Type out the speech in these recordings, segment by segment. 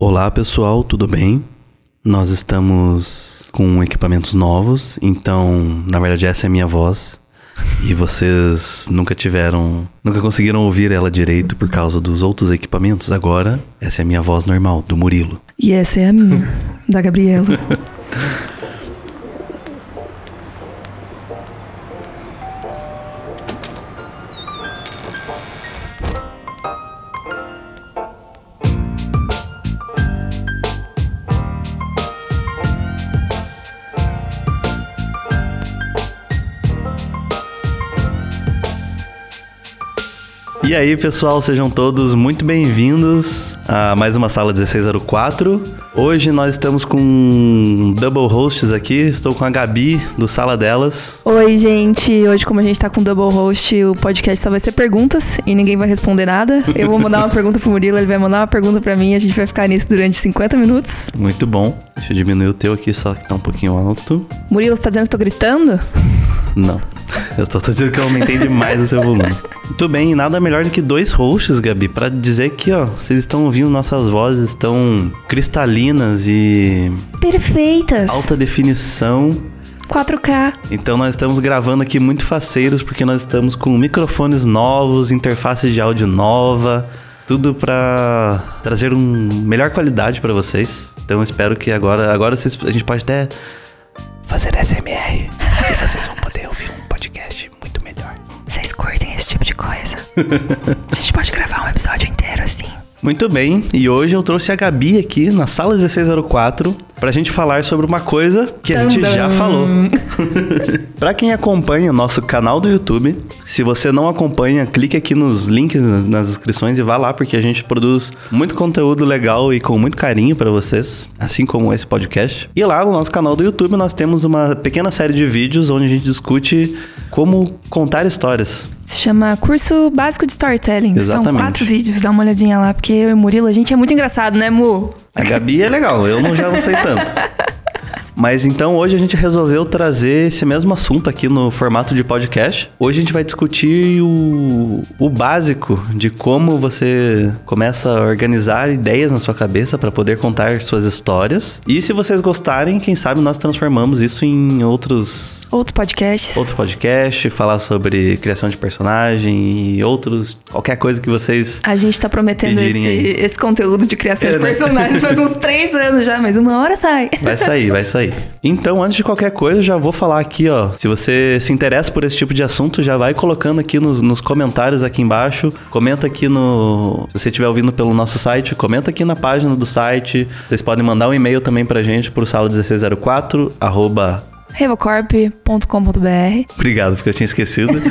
Olá pessoal, tudo bem? Nós estamos com equipamentos novos, então na verdade essa é a minha voz e vocês nunca tiveram, nunca conseguiram ouvir ela direito por causa dos outros equipamentos. Agora essa é a minha voz normal, do Murilo. E essa é a minha, da Gabriela. aí, pessoal, sejam todos muito bem-vindos a mais uma sala 1604. Hoje nós estamos com double hosts aqui. Estou com a Gabi do Sala Delas. Oi, gente. Hoje, como a gente tá com double host, o podcast só vai ser perguntas e ninguém vai responder nada. Eu vou mandar uma pergunta pro Murilo, ele vai mandar uma pergunta pra mim. A gente vai ficar nisso durante 50 minutos. Muito bom. Deixa eu diminuir o teu aqui, só que tá um pouquinho alto. Murilo, você tá dizendo que eu tô gritando? Não. Eu tô dizendo que eu aumentei demais o seu volume. Muito bem, nada melhor do que dois hosts, Gabi, para dizer que, ó, vocês estão ouvindo nossas vozes estão cristalinas e Perfeitas. alta definição. 4K. Então nós estamos gravando aqui muito faceiros porque nós estamos com microfones novos, interface de áudio nova, tudo para trazer um melhor qualidade para vocês. Então espero que agora, agora vocês, a gente pode até fazer SMR e vocês vão poder ouvir um a gente pode gravar um episódio inteiro assim. Muito bem, e hoje eu trouxe a Gabi aqui na sala 1604 pra gente falar sobre uma coisa que a gente já falou. pra quem acompanha o nosso canal do YouTube, se você não acompanha, clique aqui nos links nas, nas inscrições e vá lá porque a gente produz muito conteúdo legal e com muito carinho pra vocês, assim como esse podcast. E lá no nosso canal do YouTube nós temos uma pequena série de vídeos onde a gente discute como contar histórias. Se chama Curso Básico de Storytelling. São Exatamente. quatro vídeos, dá uma olhadinha lá, porque eu e Murilo, a gente é muito engraçado, né, Mu? A Gabi é legal, eu não, já não sei tanto. Mas então hoje a gente resolveu trazer esse mesmo assunto aqui no formato de podcast. Hoje a gente vai discutir o, o básico de como você começa a organizar ideias na sua cabeça para poder contar suas histórias. E se vocês gostarem, quem sabe nós transformamos isso em outros Outros podcasts. outros podcasts, falar sobre criação de personagem e outros, qualquer coisa que vocês A gente tá prometendo esse, esse conteúdo de criação É, de né? personagens faz uns três anos já, mas uma hora sai. Vai sair, vai sair. Então, antes de qualquer coisa, já vou falar aqui, ó. Se você se interessa por esse tipo de assunto, já vai colocando aqui nos, nos comentários aqui embaixo. Comenta aqui no. Se você estiver ouvindo pelo nosso site, comenta aqui na página do site. Vocês podem mandar um e-mail também pra gente pro sala1604, arroba revocorp.com.br Obrigado, porque eu tinha esquecido.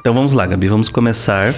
Então vamos lá, Gabi, vamos começar.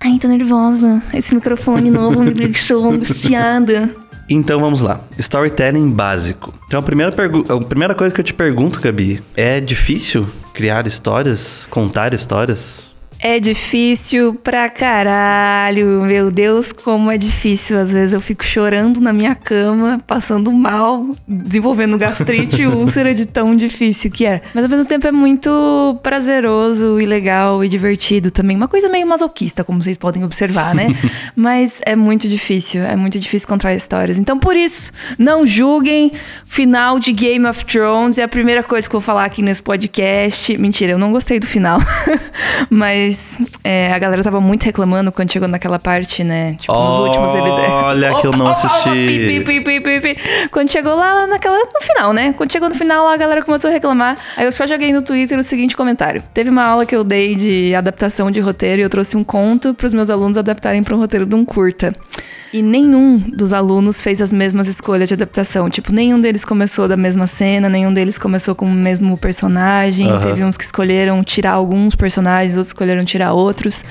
Ai, tô nervosa. Esse microfone novo me deixou angustiada. Então vamos lá. Storytelling básico. Então a primeira, a primeira coisa que eu te pergunto, Gabi, é difícil criar histórias, contar histórias? É difícil pra caralho. Meu Deus, como é difícil. Às vezes eu fico chorando na minha cama, passando mal, desenvolvendo gastrite e úlcera de tão difícil que é. Mas ao mesmo tempo é muito prazeroso e legal e divertido também. Uma coisa meio masoquista, como vocês podem observar, né? Mas é muito difícil. É muito difícil contar histórias. Então por isso, não julguem. Final de Game of Thrones é a primeira coisa que eu vou falar aqui nesse podcast. Mentira, eu não gostei do final. Mas é, a galera tava muito reclamando quando chegou naquela parte, né? Tipo, nos últimos episódios. Olha que eu não assisti. pi, pi, pi. Quando chegou lá, naquela. No final, né? Quando chegou no final, a galera começou a reclamar. Aí eu só joguei no Twitter o seguinte comentário. Teve uma aula que eu dei de adaptação de roteiro e eu trouxe um conto pros meus alunos adaptarem pra um roteiro de um curta. E nenhum dos alunos fez as mesmas escolhas de adaptação. Tipo, nenhum deles começou da mesma cena, nenhum deles começou com o mesmo personagem. Aham. Teve uns que escolheram tirar alguns personagens, outros escolheram tirar outros.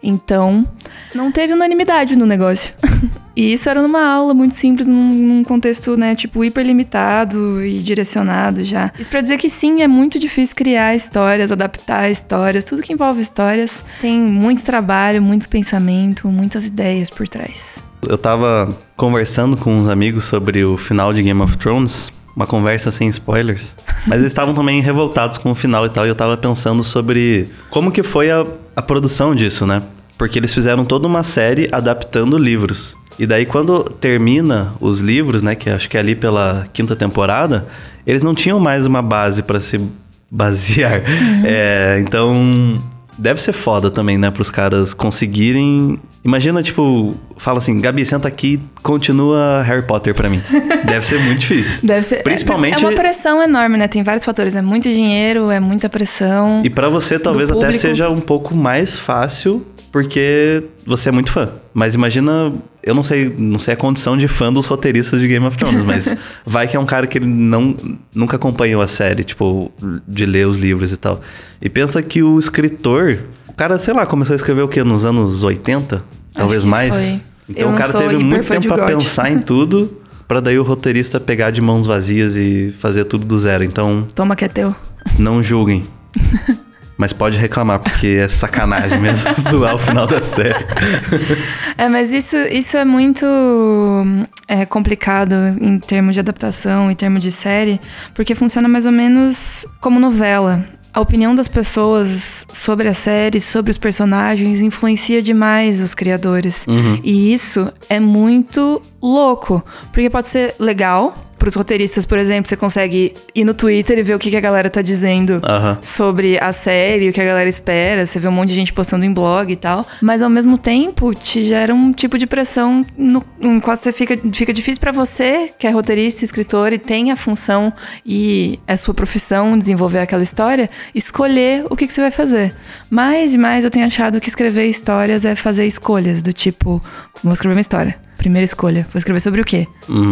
Então, não teve unanimidade no negócio. E isso era numa aula muito simples, num, contexto, né, tipo, hiper limitado e direcionado já. Isso pra dizer que sim, é muito difícil criar histórias, adaptar histórias, tudo que envolve histórias tem muito trabalho, muito pensamento, muitas ideias por trás. Eu tava conversando com uns amigos sobre o final de Game of Thrones. Uma conversa sem spoilers. Mas eles estavam também revoltados com o final e tal. E eu tava pensando sobre como que foi a, a produção disso, né? Porque eles fizeram toda uma série adaptando livros. E daí quando termina os livros, né, que acho que é ali pela quinta temporada, eles não tinham mais uma base para se basear. É, então deve ser foda também, né, pros caras conseguirem. Imagina, tipo, fala assim, Gabi, senta aqui, continua Harry Potter pra mim. Deve ser muito difícil. Deve ser. Principalmente- É uma pressão enorme, né? Tem vários fatores. É muito dinheiro, é muita pressão. E pra você talvez até seja um pouco mais fácil, porque você é muito fã. Mas imagina, eu não sei, não sei a condição de fã dos roteiristas de Game of Thrones, mas vai que é um cara que ele não nunca acompanhou a série, tipo, de ler os livros e tal. E pensa que o escritor, o cara, sei lá, começou a escrever o quê? Nos anos 80? Talvez mais. foi. Então Eu o cara teve muito tempo God. pensar em tudo, pra daí o roteirista pegar de mãos vazias e fazer tudo do zero. Então, Toma que é teu. não julguem. Mas pode reclamar, porque é sacanagem mesmo zoar o final da série. É, mas isso, isso é muito é, complicado em termos de adaptação, em termos de série, porque funciona mais ou menos como novela. A opinião das pessoas sobre a série, sobre os personagens, influencia demais os criadores. E isso é muito louco. Porque pode ser legal. Para os roteiristas, por exemplo, você consegue ir no Twitter e ver o que, que a galera tá dizendo sobre a série, o que a galera espera. Você vê um monte de gente postando em blog e tal. Mas ao mesmo tempo, te gera um tipo de pressão no, em qual você fica, fica difícil pra você, que é roteirista, escritor e tem a função e é sua profissão desenvolver aquela história, escolher o que, que você vai fazer. Mais e mais eu tenho achado que escrever histórias é fazer escolhas, do tipo, vou escrever uma história. Primeira escolha, vou escrever sobre o quê?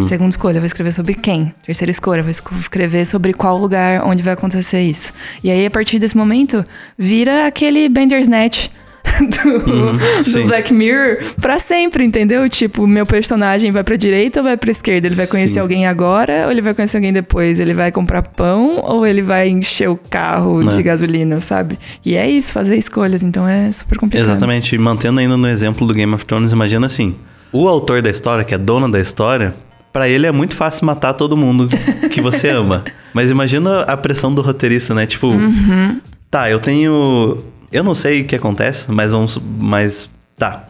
Segunda escolha, vou escrever sobre quem? Terceira escolha, vou escrever sobre qual lugar onde vai acontecer isso. E aí, a partir desse momento, vira aquele Bandersnatch do, sim. do Black Mirror pra sempre, entendeu? Tipo, meu personagem vai pra direita ou vai pra esquerda? Ele vai conhecer Sim. alguém agora ou ele vai conhecer alguém depois? Ele vai comprar pão ou ele vai encher o carro Né. de gasolina, sabe? E é isso, fazer escolhas. Então é super complicado. Exatamente. Mantendo ainda no exemplo do Game of Thrones, imagina assim: o autor da história, que é dono da história, pra ele é muito fácil matar todo mundo que você ama. Mas imagina a pressão do roteirista, né? Tipo, Uhum. tá, eu tenho. Eu não sei o que acontece, mas vamos. Mas. Tá.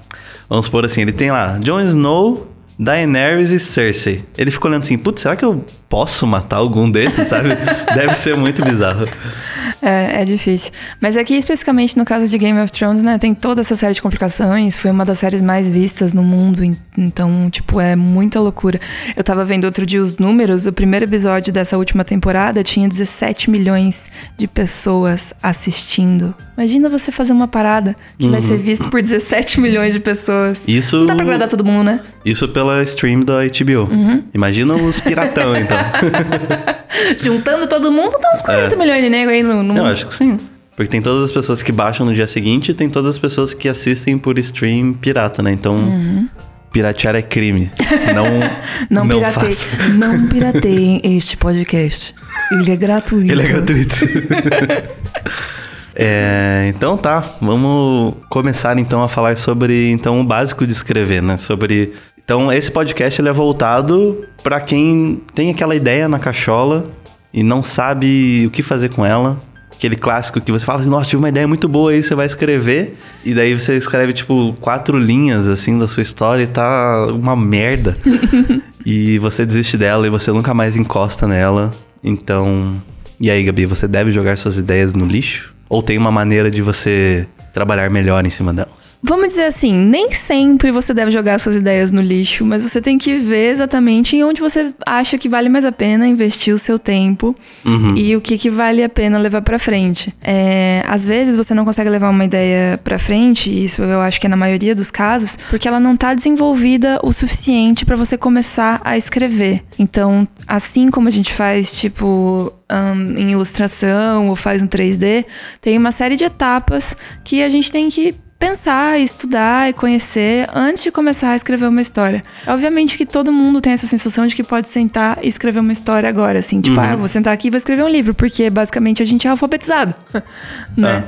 Vamos supor assim: ele tem lá Jon Snow. Daenerys e Cersei. Ele ficou olhando assim, putz, será que eu posso matar algum desses, sabe? Deve ser muito bizarro. É, é difícil. Mas aqui, especificamente no caso de Game of Thrones, né, tem toda essa série de complicações. Foi uma das séries mais vistas no mundo. en- Então, tipo, é muita loucura. Eu tava vendo outro dia os números. O primeiro episódio dessa última temporada tinha 17 milhões de pessoas assistindo. Imagina você fazer uma parada que vai ser vista por 17 milhões de pessoas. Isso. Não dá pra agradar todo mundo, né? Isso pela stream da HBO. Uhum. Imagina os piratão, então. Juntando todo mundo, dá uns 40 milhões de nego aí no, no É. Eu acho que sim. Porque tem todas as pessoas que baixam no dia seguinte e tem todas as pessoas que assistem por stream pirata, né? Então, piratear é crime. Não, Não, não pirateiem. faça. Não pirateiem este podcast. Ele é gratuito. Ele é gratuito. É, então tá, vamos começar então a falar sobre então o básico de escrever, né? Sobre então esse podcast ele é voltado para quem tem aquela ideia na cachola e não sabe o que fazer com ela. Aquele clássico que você fala assim, nossa, tive uma ideia muito boa aí, você vai escrever. E daí você escreve, tipo, quatro linhas, assim, da sua história e tá uma merda. e você desiste dela e você nunca mais encosta nela. Então, e aí, Gabi, você deve jogar suas ideias no lixo? Ou tem uma maneira de você trabalhar melhor em cima delas? Vamos dizer assim, nem sempre você deve jogar suas ideias no lixo, mas você tem que ver exatamente em onde você acha que vale mais a pena investir o seu tempo Uhum. e o que, que vale a pena levar pra frente. É, às vezes você não consegue levar uma ideia pra frente, e isso eu acho que é na maioria dos casos, porque ela não tá desenvolvida o suficiente pra você começar a escrever. Então, assim como a gente faz, tipo, ahn, em ilustração ou faz no 3D, tem uma série de etapas que a gente tem que pensar, estudar e conhecer antes de começar a escrever uma história. Obviamente que todo mundo tem essa sensação de que pode sentar e escrever uma história agora, assim, tipo, ah, eu vou sentar aqui e vou escrever um livro, porque basicamente a gente é alfabetizado, né?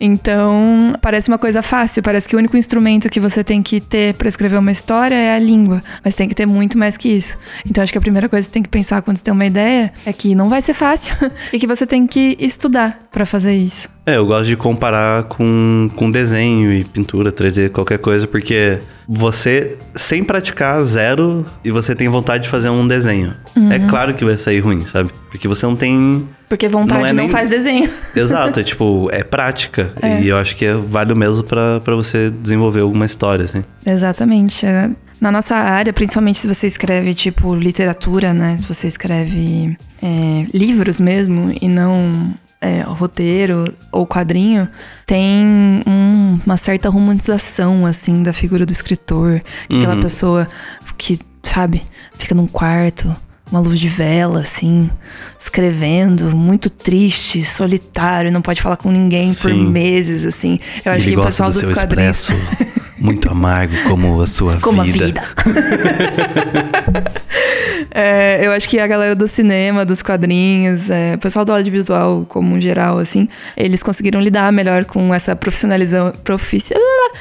Então, parece uma coisa fácil, parece que o único instrumento que você tem que ter para escrever uma história é a língua, mas tem que ter muito mais que isso. Então, acho que a primeira coisa que você tem que pensar quando você tem uma ideia é que não vai ser fácil e que você tem que estudar para fazer isso. É, eu gosto de comparar com, com desenho e pintura, 3D, qualquer coisa, porque você, sem praticar zero, e você tem vontade de fazer um desenho. Uhum. É claro que vai sair ruim, sabe? Porque você não tem. Porque vontade não, é não nem... faz desenho. Exato, é tipo, é prática. É. E eu acho que é, vale o mesmo para você desenvolver alguma história, assim. Exatamente. É, na nossa área, principalmente se você escreve, tipo, literatura, né? Se você escreve é, livros mesmo e não é, roteiro ou quadrinho, tem um, uma certa romantização, assim, da figura do escritor. Uhum. Aquela pessoa que, sabe, fica num quarto, uma luz de vela, assim, escrevendo, muito triste, solitário, não pode falar com ninguém Sim. por meses, assim. Eu acho Ele que o pessoal do dos quadrinhos. muito amargo como a sua como vida. Como a vida. É, eu acho que a galera do cinema, dos quadrinhos, é, o pessoal do audiovisual como um geral, assim, eles conseguiram lidar melhor com essa profissionalização, profici,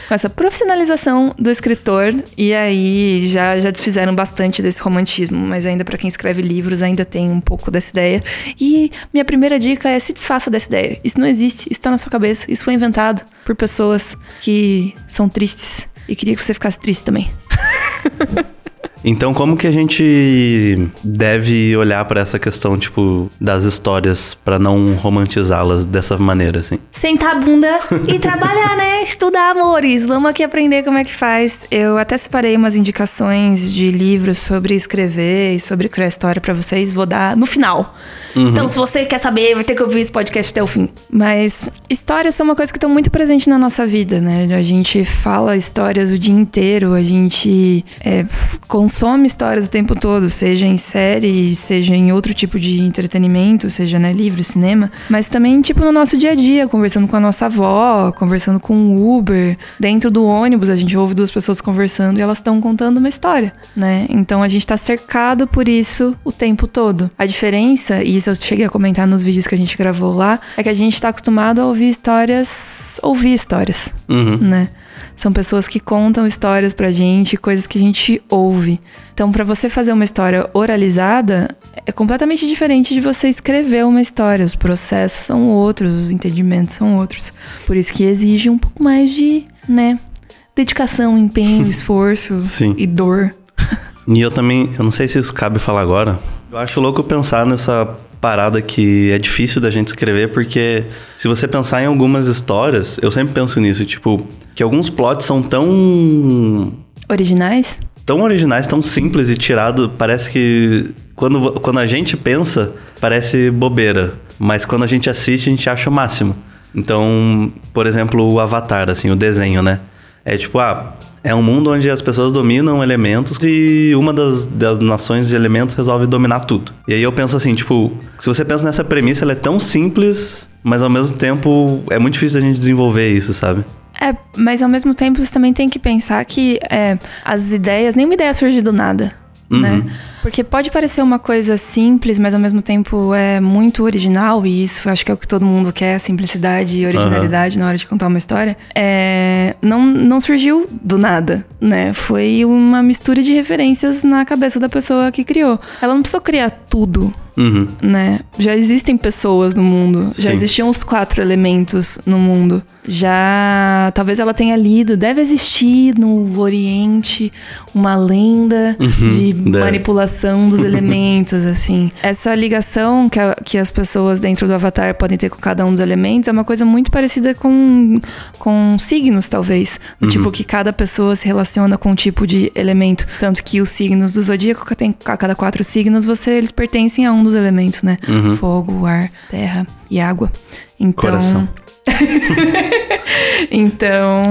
com essa profissionalização do escritor e aí já, já desfizeram bastante desse romantismo, mas ainda para quem escreve livros ainda tem um pouco dessa ideia. E minha primeira dica é se desfaça dessa ideia. Isso não existe, isso está na sua cabeça, isso foi inventado por pessoas que são tristes e queria que você ficasse triste também. Então, como que a gente deve olhar para essa questão, tipo, das histórias para não romantizá-las dessa maneira, assim? Sentar a bunda e trabalhar, né? Estudar, amores. Vamos aqui aprender como é que faz. Eu até separei umas indicações de livros sobre escrever e sobre criar história para vocês. Vou dar no final. Uhum. Então, se você quer saber, vai ter que ouvir esse podcast até o fim. Mas histórias são uma coisa que estão muito presente na nossa vida, né? A gente fala histórias o dia inteiro, a gente é, consome histórias o tempo todo, seja em série, seja em outro tipo de entretenimento, seja né, livro, cinema, mas também tipo no nosso dia a dia, conversando com a nossa avó, conversando com o Uber, dentro do ônibus a gente ouve duas pessoas conversando e elas estão contando uma história, né? Então a gente está cercado por isso o tempo todo. A diferença, e isso eu cheguei a comentar nos vídeos que a gente gravou lá, é que a gente está acostumado a ouvir histórias, ouvir histórias, uhum. né? São pessoas que contam histórias pra gente, coisas que a gente ouve. Então, para você fazer uma história oralizada, é completamente diferente de você escrever uma história. Os processos são outros, os entendimentos são outros. Por isso que exige um pouco mais de, né, dedicação, empenho, esforço Sim. e dor. E eu também, eu não sei se isso cabe falar agora. Eu acho louco pensar nessa parada que é difícil da gente escrever, porque se você pensar em algumas histórias, eu sempre penso nisso, tipo, que alguns plots são tão. Originais? Tão originais, tão simples e tirado. Parece que quando, quando a gente pensa, parece bobeira. Mas quando a gente assiste, a gente acha o máximo. Então, por exemplo, o Avatar, assim, o desenho, né? É tipo, ah, é um mundo onde as pessoas dominam elementos e uma das, das nações de elementos resolve dominar tudo. E aí eu penso assim, tipo, se você pensa nessa premissa, ela é tão simples, mas ao mesmo tempo é muito difícil a gente desenvolver isso, sabe? É, mas ao mesmo tempo você também tem que pensar que é, as ideias, nenhuma ideia surge do nada. Né? Uhum. Né? Porque pode parecer uma coisa simples, mas ao mesmo tempo é muito original, e isso acho que é o que todo mundo quer, simplicidade e originalidade uhum. na hora de contar uma história. É, não, não surgiu do nada, né? Foi uma mistura de referências na cabeça da pessoa que criou. Ela não precisou criar tudo Uhum. Né? Já existem pessoas no mundo, já existiam os quatro elementos no mundo. Já talvez ela tenha lido, deve existir no Oriente uma lenda uhum, de deve. manipulação dos elementos, assim. Essa ligação que, a, que as pessoas dentro do Avatar podem ter com cada um dos elementos é uma coisa muito parecida com, com signos, talvez. Do uhum. tipo que cada pessoa se relaciona com um tipo de elemento. Tanto que os signos do zodíaco, a cada quatro signos, você, eles pertencem a um dos elementos, né? Uhum. Fogo, ar, terra e água. Então. Coração. então,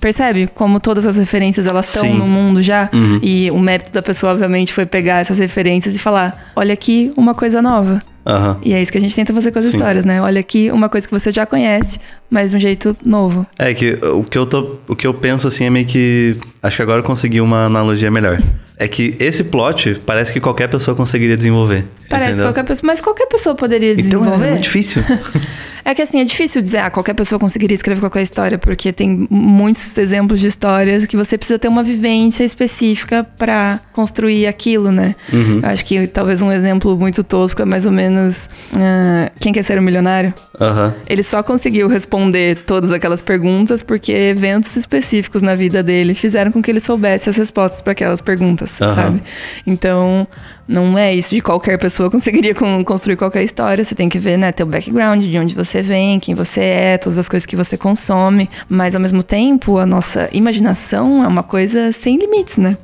percebe como todas as referências elas estão no mundo já? Uhum. E o mérito da pessoa, obviamente, foi pegar essas referências e falar: olha aqui uma coisa nova. Uhum. E é isso que a gente tenta fazer com as Sim. histórias, né? Olha aqui uma coisa que você já conhece, mas de um jeito novo. É que o que eu tô, o que eu penso assim é meio que acho que agora eu consegui uma analogia melhor. É que esse plot parece que qualquer pessoa conseguiria desenvolver. Parece entendeu? qualquer pessoa, mas qualquer pessoa poderia desenvolver. Então é muito difícil. É que assim, é difícil dizer, ah, qualquer pessoa conseguiria escrever qualquer história, porque tem muitos exemplos de histórias que você precisa ter uma vivência específica para construir aquilo, né? Uhum. Eu acho que talvez um exemplo muito tosco é mais ou menos ah, Quem Quer Ser um Milionário? Aham. Ele só conseguiu responder todas aquelas perguntas porque eventos específicos na vida dele fizeram com que ele soubesse as respostas para aquelas perguntas, Aham. sabe? Então, não é isso de qualquer pessoa conseguiria con- construir qualquer história. Você tem que ver, né, teu background, de onde você vem, quem você é, todas as coisas que você consome. Mas, ao mesmo tempo, a nossa imaginação é uma coisa sem limites, né?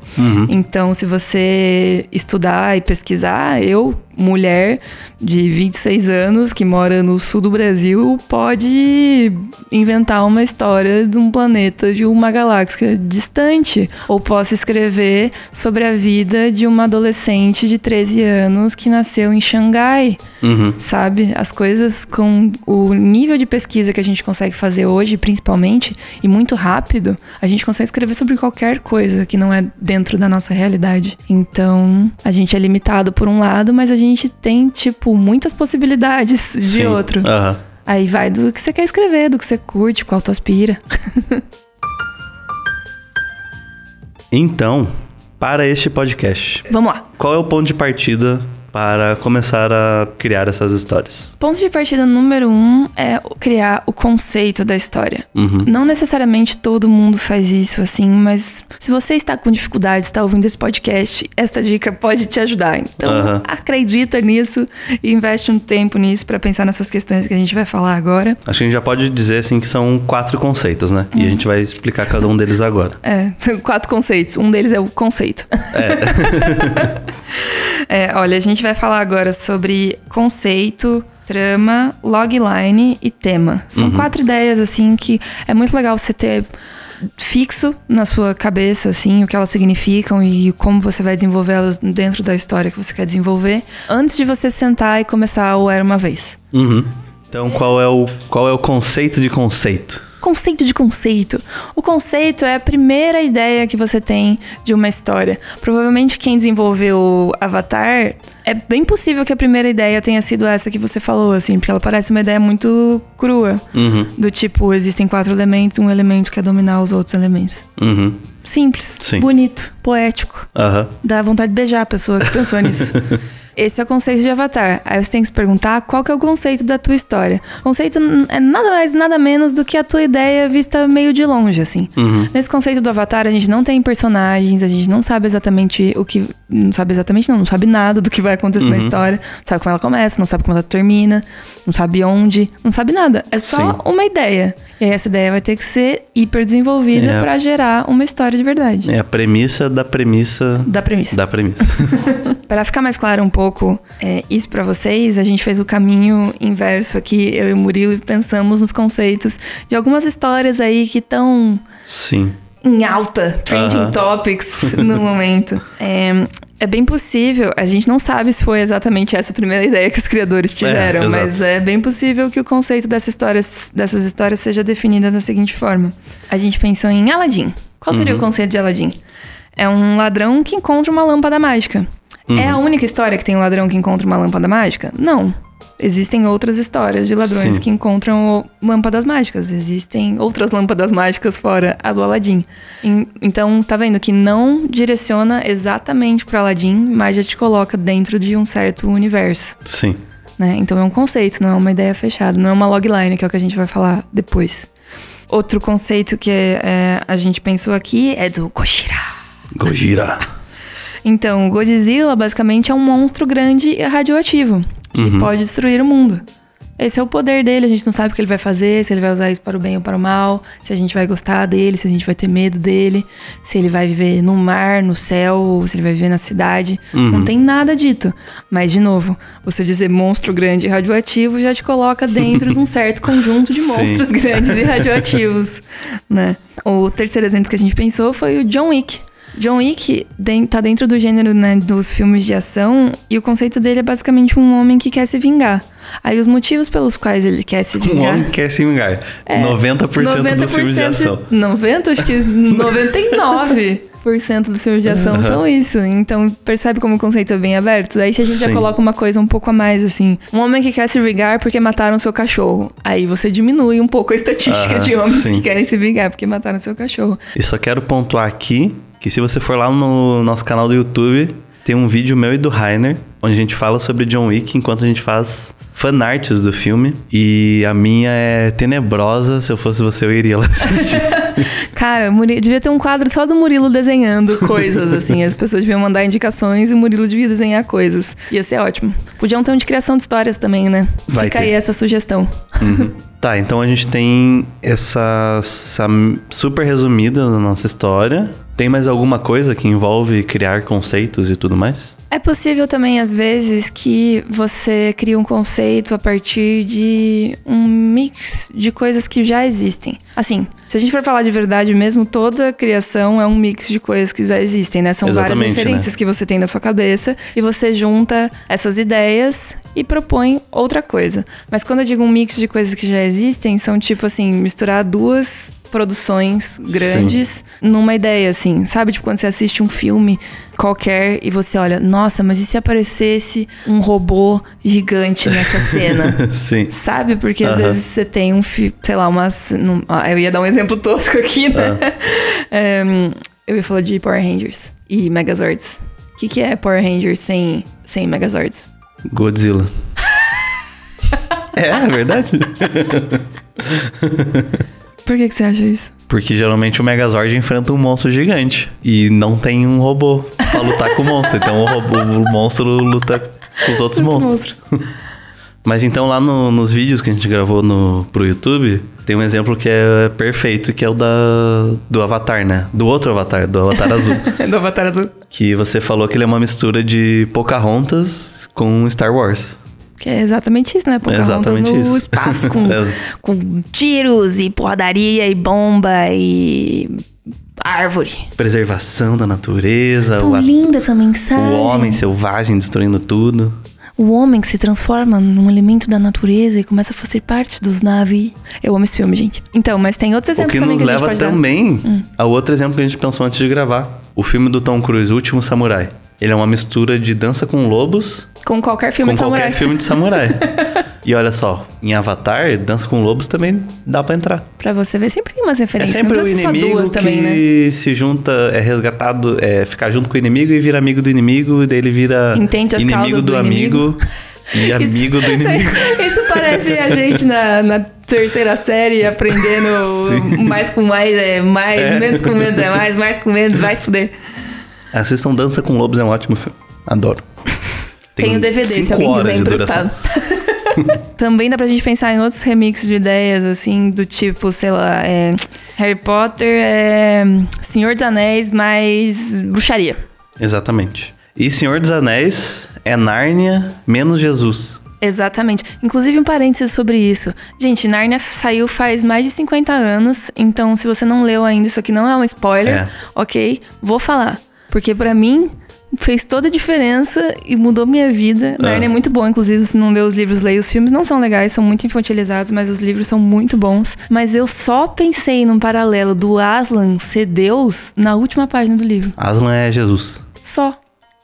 Então, se você estudar e pesquisar, eu, mulher de 26 anos que mora no sul do Brasil, pode inventar uma história de um planeta de uma galáxia distante. Ou posso escrever sobre a vida de uma adolescente de 13 anos que nasceu em Xangai Uhum. sabe? As coisas com o nível de pesquisa que a gente consegue fazer hoje, principalmente, e muito rápido, a gente consegue escrever sobre qualquer coisa que não é dentro da nossa realidade. Então, a gente é limitado por um lado, mas a gente tem, tipo, muitas possibilidades de Sim. outro. Aham. Aí vai do que você quer escrever, do que você curte, qual tu aspira. Então, para este podcast, Vamos lá. qual é o ponto de partida para começar a criar essas histórias? Ponto de partida número um é criar o conceito da história. Uhum. Não necessariamente todo mundo faz isso assim, mas se você está com dificuldade, está ouvindo esse podcast, esta dica pode te ajudar. Então, Aham. acredita nisso e investe um tempo nisso para pensar nessas questões que a gente vai falar agora. Acho que a gente já pode dizer assim que são quatro conceitos, né? E a gente vai explicar cada um deles agora. É, são quatro conceitos. Um deles é o conceito. É, olha, a gente vai falar agora sobre conceito, trama, logline e tema. São quatro ideias, assim, que é muito legal você ter fixo na sua cabeça, assim, o que elas significam e como você vai desenvolvê-las dentro da história que você quer desenvolver, antes de você sentar e começar o Era Uma Vez. Uhum. Então, qual é o qual é o conceito de conceito? Conceito de conceito. O conceito é a primeira ideia que você tem de uma história. Provavelmente quem desenvolveu Avatar é bem possível que a primeira ideia tenha sido essa que você falou, assim, porque ela parece uma ideia muito crua. Uhum. Do tipo, existem quatro elementos, um elemento quer dominar os outros elementos. Uhum. Simples, Sim. bonito, poético. Aham. Dá vontade de beijar a pessoa que pensou nisso. Esse é o conceito de Avatar. Aí você tem que se perguntar qual que é o conceito da tua história. O conceito é nada mais, nada menos do que a tua ideia vista meio de longe, assim. Nesse conceito do Avatar, a gente não tem personagens, a gente não sabe exatamente o que... Não sabe exatamente, não. Não sabe nada do que vai acontecer na história. Não sabe como ela começa, não sabe como ela termina. Não sabe onde. Não sabe nada. É só Sim. uma ideia. E aí essa ideia vai ter que ser hiper desenvolvida É. pra gerar uma história de verdade. É a premissa da premissa Da premissa. da premissa. Para ficar mais claro um pouco é, isso para vocês, a gente fez o caminho inverso aqui, eu e o Murilo, e pensamos nos conceitos de algumas histórias aí que estão Sim. em alta, trending topics no momento. É, é bem possível, a gente não sabe se foi exatamente essa primeira ideia que os criadores tiveram, exato. mas é bem possível que o conceito dessas histórias, dessas histórias seja definido da seguinte forma. A gente pensou em Aladdin. Qual seria o conceito de Aladdin? É um ladrão que encontra uma lâmpada mágica. É a única história que tem um ladrão que encontra uma lâmpada mágica? Não. Existem outras histórias de ladrões Sim. que encontram lâmpadas mágicas. Existem outras lâmpadas mágicas fora a do Aladdin. Então, tá vendo que não direciona exatamente pro Aladdin, mas já te coloca dentro de um certo universo, Sim. né? Então é um conceito, não é uma ideia fechada, não é uma logline, que é o que a gente vai falar depois. Outro conceito que é, a gente pensou aqui é do Gojira. Gojira. Então, o Godzilla basicamente é um monstro grande e radioativo que pode destruir o mundo. Esse é o poder dele, a gente não sabe o que ele vai fazer, se ele vai usar isso para o bem ou para o mal, se a gente vai gostar dele, se a gente vai ter medo dele, se ele vai viver no mar, no céu, se ele vai viver na cidade. Não tem nada dito. Mas, de novo, você dizer monstro grande e radioativo já te coloca dentro de um certo conjunto de Sim. monstros grandes e radioativos, né? O terceiro exemplo que a gente pensou foi o John Wick. John Wick tá dentro do gênero né, dos filmes de ação e o conceito dele é basicamente um homem que quer se vingar. Aí os motivos pelos quais ele quer se Um vingar. homem que quer se vingar. é 90%, dos filmes de ação. 90, acho que 99. 99% dos filmes de ação Uhum. são isso. Então, percebe como o conceito é bem aberto? Aí, se a gente já Sim. coloca uma coisa um pouco a mais, assim. Um homem que quer se vingar porque mataram seu cachorro. Aí você diminui um pouco a estatística Aham, de homens sim. que querem se vingar porque mataram seu cachorro. E só quero pontuar aqui que se você for lá no nosso canal do YouTube, tem um vídeo meu e do Rainer, onde a gente fala sobre John Wick enquanto a gente faz fanarts do filme. E a minha é tenebrosa. Se eu fosse você, eu iria lá assistir. Cara, Muri- devia ter um quadro só do Murilo desenhando coisas, assim. As pessoas deviam mandar indicações e o Murilo devia desenhar coisas. Ia ser ótimo. Podiam ter um de criação de histórias também, né? Vai Fica ter. aí essa sugestão. Uhum. Tá, então a gente tem essa, essa super resumida na nossa história. Tem mais alguma coisa que envolve criar conceitos e tudo mais? É possível também, às vezes, que você crie um conceito a partir de um mix de coisas que já existem. Assim, se a gente for falar de verdade mesmo, toda criação é um mix de coisas que já existem, né? São várias Exatamente, referências que você tem na sua cabeça e você junta essas ideias e propõe outra coisa. Mas quando eu digo um mix de coisas que já existem, são tipo assim, misturar duas produções grandes numa ideia, assim. Sabe? Tipo, quando você assiste um filme qualquer e você olha, nossa, mas e se aparecesse um robô gigante nessa cena? Sim. Sabe? Porque às Aham. vezes você tem um sei lá, umas. num- ah, eu ia dar um exemplo tosco aqui, né? É, eu ia falar de Power Rangers e Megazords. O que, que é Power Rangers sem, sem Megazords? Godzilla. é, é verdade. Por que, que você acha isso? Porque geralmente o Megazord enfrenta um monstro gigante. E não tem um robô pra lutar com o monstro. Então o, robô, o monstro luta com os outros Os monstros. Mas então lá no- nos vídeos que a gente gravou no, pro YouTube, tem um exemplo que é perfeito, que é o da, do Avatar, né? Do outro Avatar, do Avatar Azul. Do Avatar Azul. que você falou que ele é uma mistura de Pocahontas com Star Wars. Que é exatamente isso, né? Pocahontas exatamente no isso. espaço, com, É. com tiros e porradaria e bomba e árvore. Preservação da natureza, Tão o, linda essa mensagem. o homem selvagem destruindo tudo. O homem que se transforma num elemento da natureza e começa a fazer parte dos navios. Eu amo esse filme, gente. Então, mas tem outros O exemplos que também nos que gente leva pode dar. também ao outro exemplo que a gente pensou antes de gravar. O filme do Tom Cruise, O Último Samurai. Ele é uma mistura de dança com lobos Com qualquer filme com de samurai. qualquer filme de samurai. e olha só, em Avatar, dança com lobos também dá pra entrar. Pra você ver, sempre tem umas É referências. sempre Não o inimigo duas que também, né? se junta, é resgatado, é ficar junto com o inimigo e vira amigo do inimigo, e daí ele vira Entende as inimigo causas do, do amigo e amigo do inimigo. Isso parece a gente na, na terceira série aprendendo Sim. mais com mais é mais, É. menos com menos é mais, mais com menos, vai se fuder. Assistam Dança com Lobos, é um ótimo filme. Adoro. Tem o DVD, se alguém quiser emprestado. Também dá pra gente pensar em outros remixes de ideias, assim, do tipo, sei lá, é, Harry Potter, é, Senhor dos Anéis, mais bruxaria. Exatamente. E Senhor dos Anéis é Nárnia menos Jesus. Exatamente. Inclusive, um parênteses sobre isso. Gente, Narnia saiu faz mais de 50 anos, então se você não leu ainda, isso aqui não é um spoiler, É. ok? Vou falar. Porque pra mim, fez toda a diferença e mudou minha vida. Narnia é muito bom, inclusive, se não leu os livros, leia. Os filmes não são legais, são muito infantilizados, mas os livros são muito bons. Mas eu só pensei num paralelo do Aslan ser Deus na última página do livro. Aslan é Jesus. Só.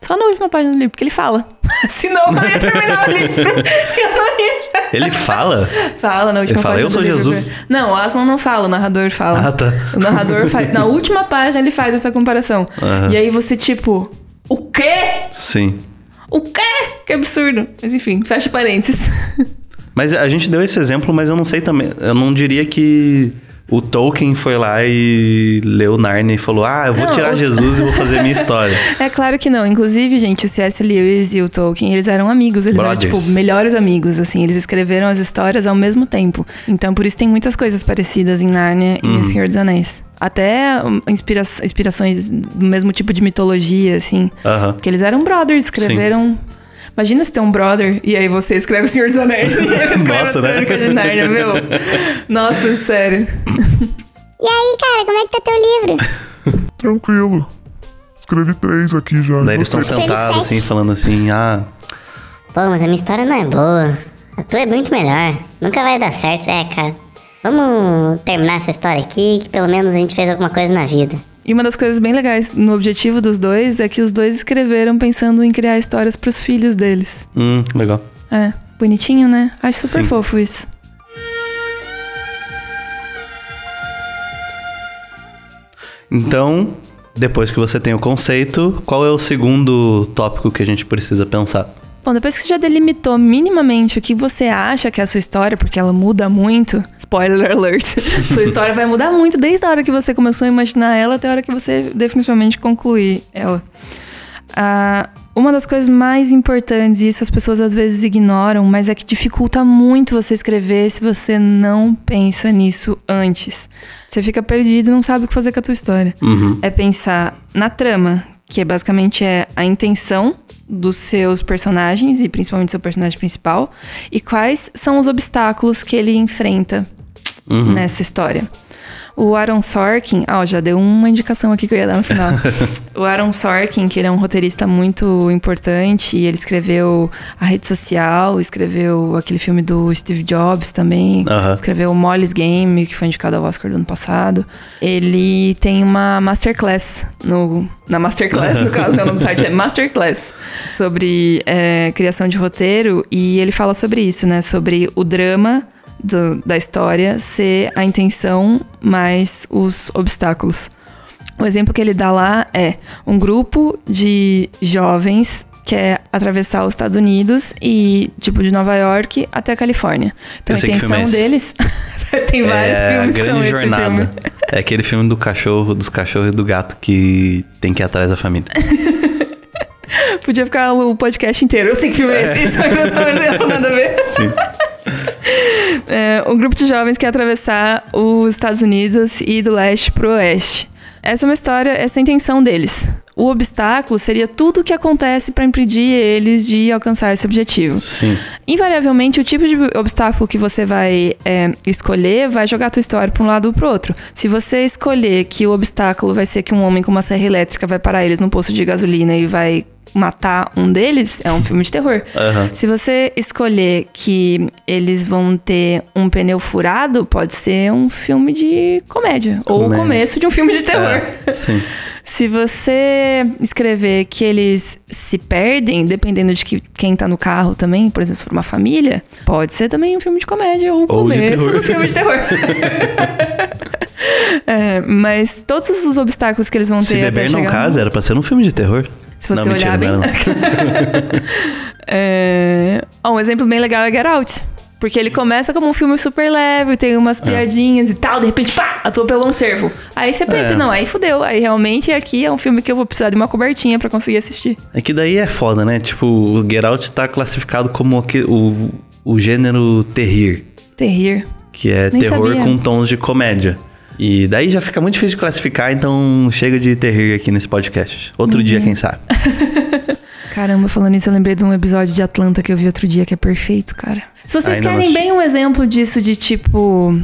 Só na última página do livro, porque ele fala. Senão eu não ia terminar o livro. Eu não ia. Ele fala? Fala na última Ele fala, página "Eu sou do livro. Jesus." Não, o Aslan não fala, o narrador fala. Ah, tá. O narrador faz. Na última página ele faz essa comparação. Aham. E aí você, tipo, o quê? Sim. O quê? Que absurdo. Mas enfim, fecha parênteses. Mas a gente deu esse exemplo, mas eu não sei também. Eu não diria que o Tolkien foi lá e leu Narnia e falou: Ah, eu vou Não, tirar o- Jesus e vou fazer minha história. É claro que não. Inclusive, gente, o C.S. Lewis e o Tolkien, eles eram amigos. Eles Brothers. eram, tipo, melhores amigos, assim. Eles escreveram as histórias ao mesmo tempo. Então, por isso tem muitas coisas parecidas em Nárnia Uhum. e O Senhor dos Anéis. Até inspira inspirações do mesmo tipo de mitologia, assim. Porque eles eram brothers, escreveram... Imagina se tem um brother e aí você escreve O Senhor dos Anéis e ele Nossa, né? De Nárnia, meu. Nossa, sério. E aí, cara, como é que tá teu livro? Tranquilo. Escrevi três aqui já. Daí eles estão sentados assim, falando assim: Ah, Pô, mas a minha história não é boa. A tua é muito melhor. Nunca vai dar certo. É, cara. Vamos terminar essa história aqui, que pelo menos a gente fez alguma coisa na vida. E uma das coisas bem legais no objetivo dos dois é que os dois escreveram pensando em criar histórias pros filhos deles. Hum, legal. É, bonitinho, né? Acho super Sim. fofo isso. Então, depois que você tem o conceito, qual é o segundo tópico que a gente precisa pensar? Bom, depois que você já delimitou minimamente o que você acha que é a sua história, porque ela muda muito, spoiler alert, sua história vai mudar muito desde a hora que você começou a imaginar ela até a hora que você definitivamente concluir ela. Ah, uma das coisas mais importantes, e isso as pessoas às vezes ignoram, mas é que dificulta muito você escrever se você não pensa nisso antes. Você fica perdido e não sabe o que fazer com a tua história. Uhum. É pensar na trama, que basicamente é a intenção dos seus personagens e principalmente seu personagem principal, e quais são os obstáculos que ele enfrenta nessa história. O Aaron Sorkin, ó, já deu uma indicação aqui que eu ia dar no final. o Aaron Sorkin, que ele é um roteirista muito importante, e ele escreveu A Rede Social, escreveu aquele filme do Steve Jobs também, Aham. escreveu Molly's Game, que foi indicado ao Oscar do ano passado. Ele tem uma masterclass no na masterclass, no caso, né, o nome do site é Masterclass, sobre é, criação de roteiro, e ele fala sobre isso, né? Sobre o drama do- da história ser a intenção mais os obstáculos. O exemplo que ele dá lá é um grupo de jovens quer atravessar os Estados Unidos e, tipo, de Nova York até a Califórnia. Então a intenção é deles. Tem vários é filmes a que são grande esse jornada. filme. É aquele filme do cachorro, dos cachorros e do gato que tem que ir atrás da família. Podia ficar o podcast inteiro. Eu sei que filme é esse. Isso não tá exemplo, nada a ver. Sim. É, um grupo de jovens quer atravessar os Estados Unidos e ir do leste pro oeste. Essa é uma história, essa é a intenção deles. O obstáculo seria tudo o que acontece para impedir eles de alcançar esse objetivo. Sim. Invariavelmente, o tipo de obstáculo que você vai é, escolher vai jogar a tua história para um lado ou pro outro. Se você escolher que o obstáculo vai ser que um homem com uma serra elétrica vai parar eles num posto de gasolina e vai matar um deles, é um filme de terror. Aham. Se você escolher que eles vão ter um pneu furado, pode ser um filme de comédia. Ou o começo de um filme de terror. É, sim. Se você escrever que eles se perdem, dependendo de que, quem tá no carro também, por exemplo, se for uma família, pode ser também um filme de comédia ou o Ou de começo terror. do filme de terror. É, mas todos os obstáculos que eles vão ter Se até beber não chegar no- casa, era pra ser um filme de terror. Se você não, mentira, olhar bem. não. É... um exemplo bem legal é Get Out. Porque ele começa como um filme super leve, tem É. umas piadinhas e tal, de repente, pá, atropelou um cervo. Aí você pensa, É. não, aí fudeu. Aí realmente aqui é um filme que eu vou precisar de uma cobertinha pra conseguir assistir. É que daí é foda, né? Tipo, o Get Out tá classificado como o, o gênero terrir, Terrir. que é Nem terror sabia. com tons de comédia. E daí já fica muito difícil de classificar, então chega de terrir aqui nesse podcast. Outro Uhum. dia, quem sabe. Caramba, falando isso, eu lembrei de um episódio de Atlanta que eu vi outro dia que é perfeito, cara. Se vocês Ai, querem bem um exemplo disso de tipo.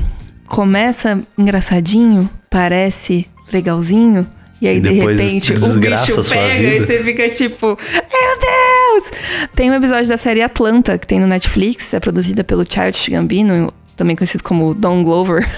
Começa engraçadinho, parece legalzinho. E aí, E de repente, o bicho pega e você fica tipo, meu Deus! Tem um episódio da série Atlanta, que tem no Netflix, é produzida pelo Childish Gambino, também conhecido como Don Glover.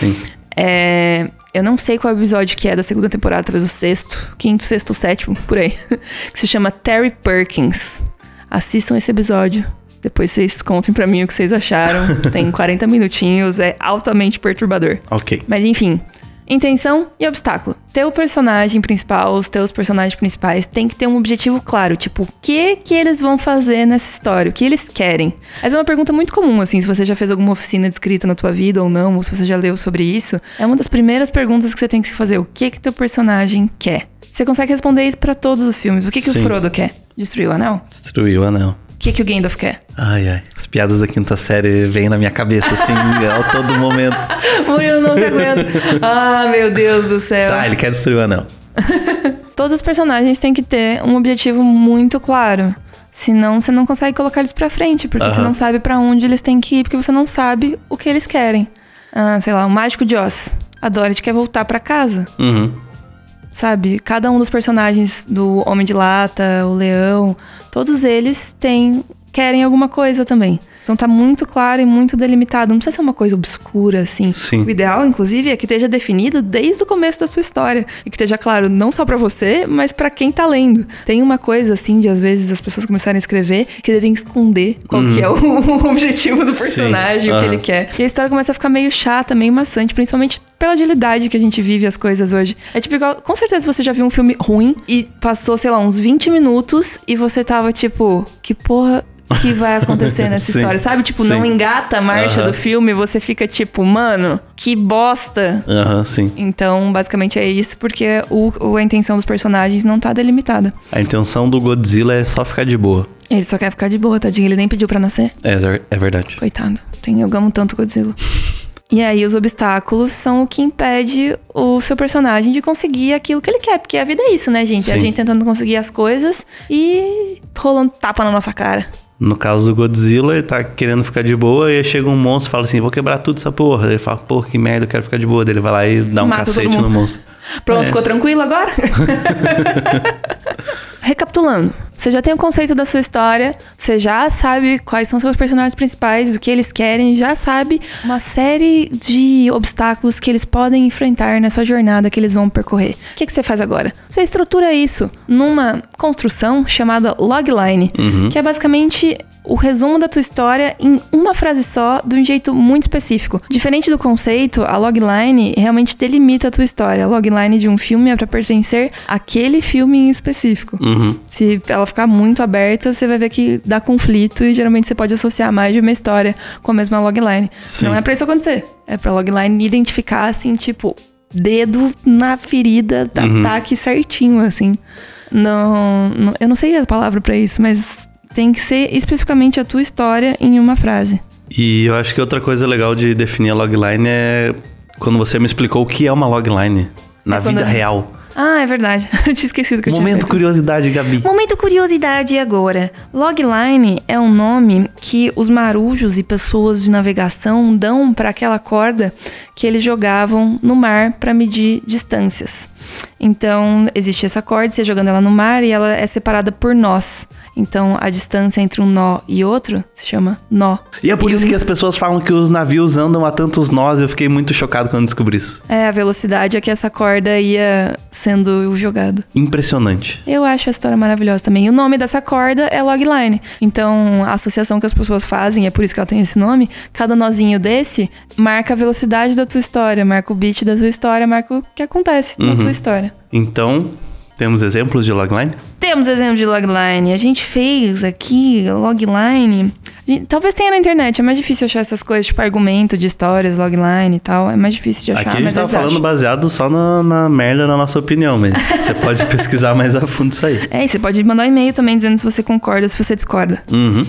Sim. É, eu não sei qual episódio que é da segunda temporada, talvez o sexto, quinto, sexto, sétimo, por aí. que se chama Terry Perkins. Assistam esse episódio. Depois vocês contem pra mim o que vocês acharam. Tem 40 minutinhos, é altamente perturbador. Ok. Mas enfim, intenção e obstáculo. Teu personagem principal, os teus personagens principais tem que ter um objetivo claro, tipo, o que que eles vão fazer nessa história, o que eles querem. Essa é uma pergunta muito comum, assim, se você já fez alguma oficina de escrita na tua vida ou não, ou se você já leu sobre isso. É uma das primeiras perguntas que você tem que se fazer, o que que teu personagem quer? Você consegue responder isso pra todos os filmes. O que que Sim. o Frodo quer? Destruir o anel? Destruiu o anel. O que que o Gandalf quer? Ai, ai. As piadas da quinta série vêm na minha cabeça, assim, a todo momento. Murilo não se aguenta. Ah, meu Deus do céu. Tá, ele quer destruir o anel. Todos os personagens têm que ter um objetivo muito claro. Senão você não consegue colocar eles pra frente, porque você não sabe pra onde eles têm que ir, porque você não sabe o que eles querem. Ah, sei lá, o Mágico de Oz. A Dorothy quer voltar pra casa, Uhum. Sabe? Cada um dos personagens do Homem de Lata, o Leão, todos eles têm querem alguma coisa também. Então tá muito claro e muito delimitado. Não precisa ser uma coisa obscura, assim. Sim. O ideal, inclusive, é que esteja definido desde o começo da sua história. E que esteja claro não só pra você, mas pra quem tá lendo. Tem uma coisa, assim, de às vezes as pessoas começarem a escrever quererem esconder qual que é o objetivo do Sim. personagem, o que ele quer. E a história começa a ficar meio chata, meio maçante, principalmente pela agilidade que a gente vive as coisas hoje. É tipo igual, com certeza você já viu um filme ruim e passou, sei lá, uns 20 minutos e você tava tipo, que porra que vai acontecer nessa Sim. história, sabe? Tipo, Sim. não engata a marcha Aham. do filme, você fica tipo, mano, que bosta. Aham, sim. Então, basicamente é isso, porque o, a intenção dos personagens não tá delimitada. A intenção do Godzilla é só ficar de boa. Ele só quer ficar de boa, tadinho. Ele nem pediu pra nascer. É, é verdade. Coitado. Tem, eu amo tanto Godzilla. E aí, os obstáculos são o que impede o seu personagem de conseguir aquilo que ele quer. Porque a vida é isso, né, gente? É a Sim. gente tentando conseguir as coisas e rolando tapa na nossa cara. No caso do Godzilla, ele tá querendo ficar de boa e aí chega um monstro e fala assim: vou quebrar tudo essa porra. Ele fala, porra, que merda, eu quero ficar de boa. Ele vai lá e dá um Mata cacete no monstro. Pronto, É. ficou tranquilo agora? Recapitulando, você já tem o conceito da sua história, você já sabe quais são seus personagens principais, o que eles querem, já sabe uma série de obstáculos que eles podem enfrentar nessa jornada que eles vão percorrer. O que, que você faz agora? Você estrutura isso numa construção chamada logline, que é basicamente o resumo da tua história em uma frase só, de um jeito muito específico. Diferente do conceito, a logline realmente delimita a tua história. A logline de um filme é pra pertencer àquele filme em específico. Uhum. Se ela ficar muito aberta, você vai ver que dá conflito e geralmente você pode associar mais de uma história com a mesma logline. Sim. Não é pra isso acontecer. É pra logline identificar, assim, tipo, dedo na ferida, ataque certinho, assim. Não, não- eu não sei a palavra pra isso, mas tem que ser especificamente a tua história em uma frase. E eu acho que outra coisa legal de definir a logline é quando você me explicou o que é uma logline na É vida eu- real. Ah, é verdade. eu tinha esquecido que eu tinha Momento feito. curiosidade, Gabi. Momento curiosidade agora. Logline é um nome que os marujos e pessoas de navegação dão para aquela corda que eles jogavam no mar para medir distâncias. Então, existe essa corda, você jogando ela no mar e ela é separada por nós. Então, a distância entre um nó e outro se chama nó. E é por isso o- que as pessoas falam que os navios andam a tantos nós. Eu fiquei muito chocado quando descobri isso. É, a velocidade a que essa corda ia sendo jogada. Impressionante. Eu acho a história maravilhosa também. E o nome dessa corda é logline. Então, a associação que as pessoas fazem, é por isso que ela tem esse nome, cada nozinho desse marca a velocidade da tua história, marca o beat da tua história, marca o que acontece na tua história. Então, temos exemplos de logline? Temos exemplo de logline. A gente fez aqui logline. Gente- Talvez tenha na internet, é mais difícil achar essas coisas, tipo argumento de histórias, logline e tal. É mais difícil de achar, Aqui a gente eles falando acham. baseado só na, na merda, na nossa opinião, mas você pode pesquisar mais a fundo isso aí. É, e você pode mandar um e-mail também dizendo se você concorda, se você discorda. Uhum.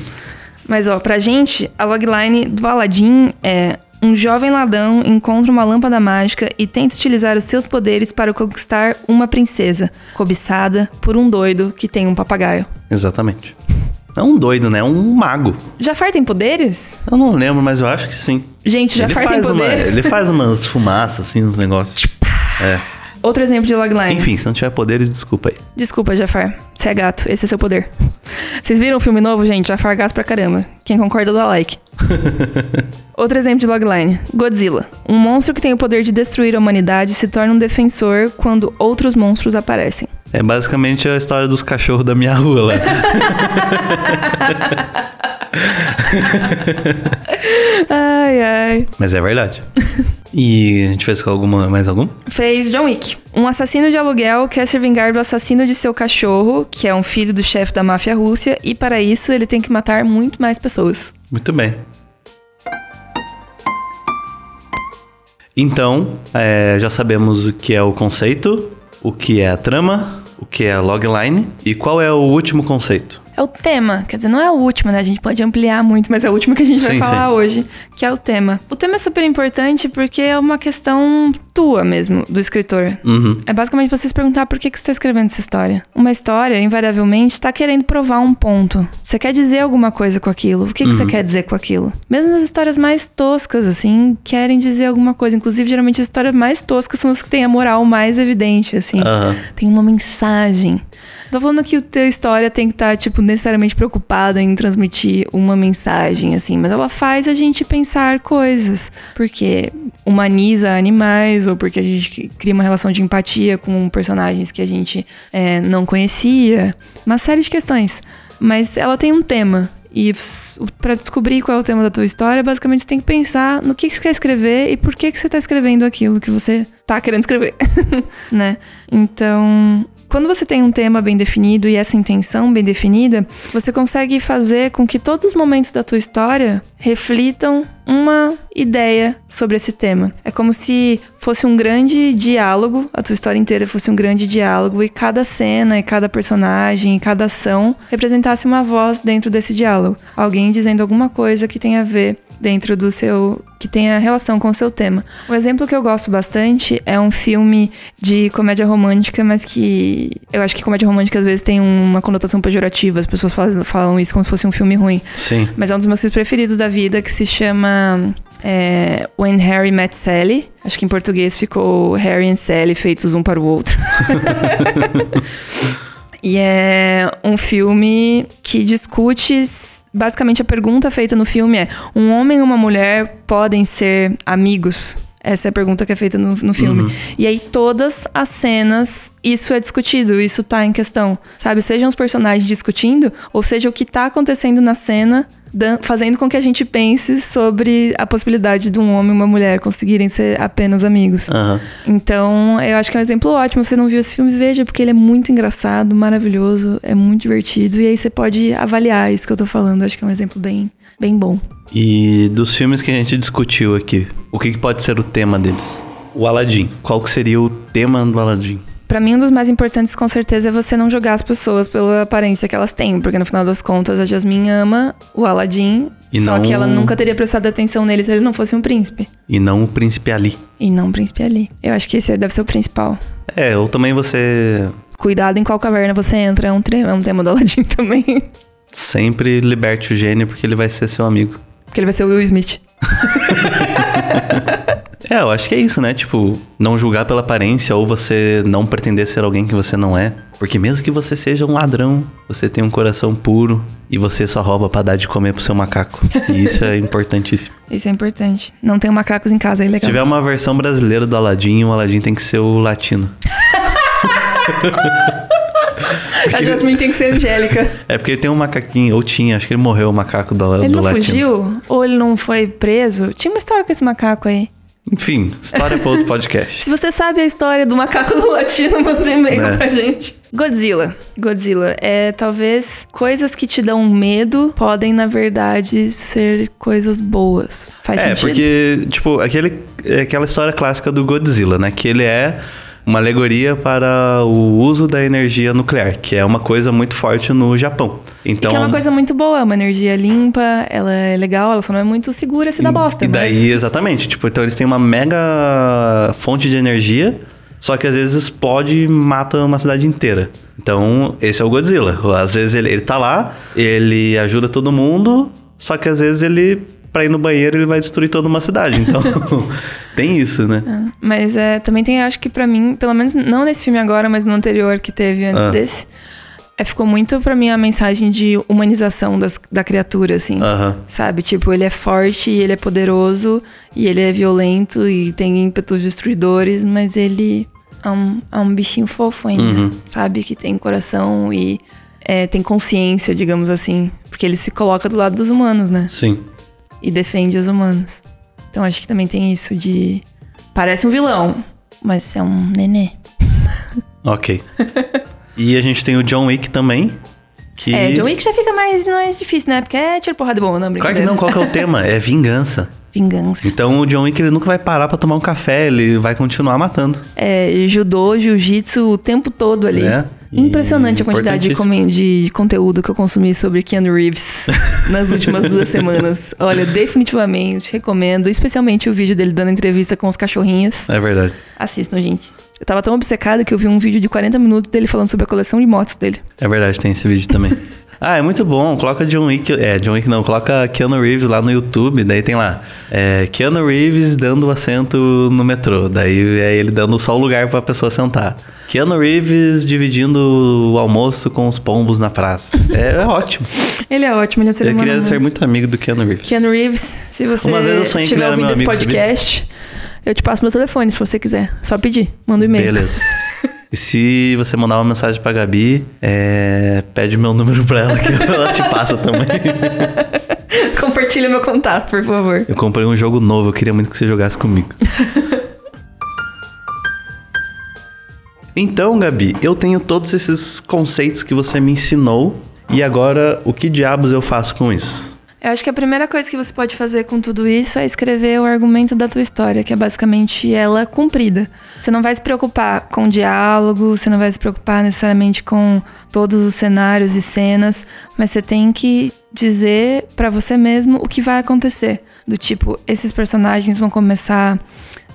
Mas, ó, pra gente, a logline do Aladdin é... Um jovem ladrão encontra uma lâmpada mágica e tenta utilizar os seus poderes para conquistar uma princesa, cobiçada por um doido que tem um papagaio. Exatamente. É um doido, né? Um mago. Jafar tem poderes? Eu não lembro, mas eu acho que sim. Gente, ele Jafar tem faz, uma, poderes? ele faz umas fumaças, assim, uns negócios. É. Outro exemplo de logline. Enfim, se não tiver poderes, desculpa aí. Desculpa, Jafar. Você é gato, esse é seu poder. Vocês viram o filme novo, gente? Jafar é gato pra caramba. Quem concorda, dá like. Outro exemplo de logline: Godzilla. Um monstro que tem o poder de destruir a humanidade se torna um defensor quando outros monstros aparecem. É basicamente a história dos cachorros da minha rua lá. Ai, ai. Mas é verdade. E a gente fez com alguma, mais algum? Fez John Wick. Um assassino de aluguel quer se vingar do assassino de seu cachorro, que é um filho do chefe da máfia Rússia, e para isso ele tem que matar muito mais pessoas. Muito bem. Então, é, já sabemos o que é o conceito, o que é a trama, o que é a logline e qual é o último conceito. É o tema, quer dizer, não é o último, né? A gente pode ampliar muito, mas é o último que a gente vai Sim, falar sim. hoje, que é o tema. O tema é super importante porque é uma questão tua mesmo, do escritor. Uhum. É basicamente você se perguntar por que, que você está escrevendo essa história. Uma história, invariavelmente, está querendo provar um ponto. Você quer dizer alguma coisa com aquilo? O que, que você quer dizer com aquilo? Mesmo nas histórias mais toscas, assim, querem dizer alguma coisa. Inclusive, geralmente as histórias mais toscas são as que têm a moral mais evidente, assim. Aham. Tem uma mensagem. Tô falando que o teu história tem que estar, tipo, necessariamente preocupada em transmitir uma mensagem, assim, mas ela faz a gente pensar coisas. Porque humaniza animais, ou porque a gente cria uma relação de empatia com personagens que a gente é, não conhecia. Uma série de questões. Mas ela tem um tema. E pra descobrir qual é o tema da tua história, basicamente você tem que pensar no que, que você quer escrever e por que, que você tá escrevendo aquilo que você tá querendo escrever, né? Então, quando você tem um tema bem definido e essa intenção bem definida, você consegue fazer com que todos os momentos da tua história reflitam uma ideia sobre esse tema. É como se fosse um grande diálogo, a tua história inteira fosse um grande diálogo e cada cena, e cada personagem, e cada ação representasse uma voz dentro desse diálogo. Alguém dizendo alguma coisa que tem a ver dentro do seu. que tenha relação com o seu tema. Um exemplo que eu gosto bastante é um filme de comédia romântica, mas que eu acho que comédia romântica às vezes tem uma conotação pejorativa, as pessoas falam, falam isso como se fosse um filme ruim. Sim. Mas é um dos meus filmes preferidos da vida, que se chama é, When Harry Met Sally. Acho que em português ficou Harry e Sally feitos um para o outro. e é um filme que discute. Basicamente, a pergunta feita no filme é: um homem e uma mulher podem ser amigos? Essa é a pergunta que é feita no, no filme. E aí, todas as cenas, isso é discutido, isso tá em questão. Sabe? Sejam os personagens discutindo, ou seja, o que tá acontecendo na cena, fazendo com que a gente pense sobre a possibilidade de um homem e uma mulher conseguirem ser apenas amigos. Aham. Então, eu acho que é um exemplo ótimo. Se você não viu esse filme, veja, porque ele é muito engraçado, maravilhoso, é muito divertido. E aí você pode avaliar isso que eu tô falando. Acho que é um exemplo bem, bem bom. E dos filmes que a gente discutiu aqui, o que, que pode ser o tema deles? O Aladdin. Qual que seria o tema do Aladdin? Pra mim, um dos mais importantes, com certeza, é você não julgar as pessoas pela aparência que elas têm. Porque no final das contas, a Jasmine ama o Aladdin. E só não- que ela nunca teria prestado atenção nele se ele não fosse um príncipe. E não o Príncipe Ali. E não um príncipe ali. Eu acho que esse deve ser o principal. É, ou também você Cuidado em qual caverna você entra, é um, tre- é um tema do Aladdin também. sempre liberte o gênio porque ele vai ser seu amigo. Porque ele vai ser o Will Smith. É, eu acho que é isso, né? Tipo, não julgar pela aparência ou você não pretender ser alguém que você não é. Porque mesmo que você seja um ladrão, você tem um coração puro e você só rouba pra dar de comer pro seu macaco. E isso é importantíssimo. Isso é importante. Não tem macacos em casa, é Se legal. tiver uma versão brasileira do Aladdin, o Aladdin tem que ser o latino. A Jasmine tem que ser angélica. É porque tem um macaquinho, ou tinha, acho que ele morreu o macaco do, Ele do não latino. fugiu? Ou ele não foi preso? Tinha uma história com esse macaco aí. Enfim, história pra outro podcast. Se você sabe a história do macaco do latino, manda um e-mail É. pra gente. Godzilla. Godzilla é talvez coisas que te dão medo podem, na verdade, ser coisas boas. Faz É, sentido? porque, tipo, aquele, é aquela história clássica do Godzilla, né? Que ele é uma alegoria para o uso da energia nuclear, que é uma coisa muito forte no Japão. Então, Que é uma coisa muito boa, é uma energia limpa, ela é legal, ela só não é muito segura se dá bosta. E daí, mas... exatamente, tipo, então eles têm uma mega fonte de energia, só que às vezes explode e mata uma cidade inteira. Então, esse é o Godzilla. Às vezes ele, ele tá lá, ele ajuda todo mundo, só que às vezes ele, pra ir no banheiro, ele vai destruir toda uma cidade. Então, tem isso, né? Mas é, também tem, acho que pra mim, pelo menos não nesse filme agora, mas no anterior que teve antes Ah. desse, é, ficou muito pra mim a mensagem de humanização das- da criatura, assim. Aham. Sabe? Tipo, ele é forte, e ele é poderoso, e ele é violento, e tem ímpetos destruidores, mas ele é um, é um bichinho fofo ainda, Uhum. sabe? Que tem coração e é, tem consciência, digamos assim. Porque ele se coloca do lado dos humanos, né? Sim. E defende os humanos. Então acho que também tem isso de. Parece um vilão, mas é um nenê. Ok. e a gente tem o John Wick também. Que... É, John Wick já fica mais, mais difícil, né? Porque é tiro porrada de bom, não, Claro que não, qual que é o tema? É vingança. Vingança. Então o John Wick ele nunca vai parar pra tomar um café, ele vai continuar matando. É, judô, jiu-jitsu o tempo todo ali. É, Impressionante a quantidade de, de conteúdo que eu consumi sobre Keanu Reeves nas últimas duas semanas. Olha, definitivamente recomendo, especialmente o vídeo dele dando entrevista com os cachorrinhos. É verdade. Assistam, gente. Eu tava tão obcecada que eu vi um vídeo de 40 minutos dele falando sobre a coleção de motos dele. É verdade, tem esse vídeo também. Ah, é muito bom. Coloca John Wick. É, John Wick não. Coloca Keanu Reeves lá no YouTube. Daí tem lá. É, Keanu Reeves dando assento no metrô. Daí é ele dando só o lugar pra pessoa sentar. Keanu Reeves dividindo o almoço com os pombos na praça. É, é ótimo. Ele é ótimo, ele é um ser Eu humano queria ser muito- amigo do Keanu Reeves. Keanu Reeves, se você Uma vez eu sonhei que ele estiver era ouvindo meu esse amigo, sabia? podcast, eu te passo meu telefone se você quiser. Só pedir, manda um e-mail. Beleza. E se você mandar uma mensagem pra Gabi, é, pede meu número pra ela que ela te passa também. Compartilha meu contato, por favor. Eu comprei um jogo novo, eu queria muito que você jogasse comigo. Então, Gabi, eu tenho todos esses conceitos que você me ensinou. E agora, o que diabos eu faço com isso? Eu acho que a primeira coisa que você pode fazer com tudo isso é escrever o argumento da tua história, que é basicamente ela cumprida. Você não vai se preocupar com diálogo, você não vai se preocupar necessariamente com todos os cenários e cenas, mas você tem que dizer pra você mesmo o que vai acontecer. Do tipo, esses personagens vão começar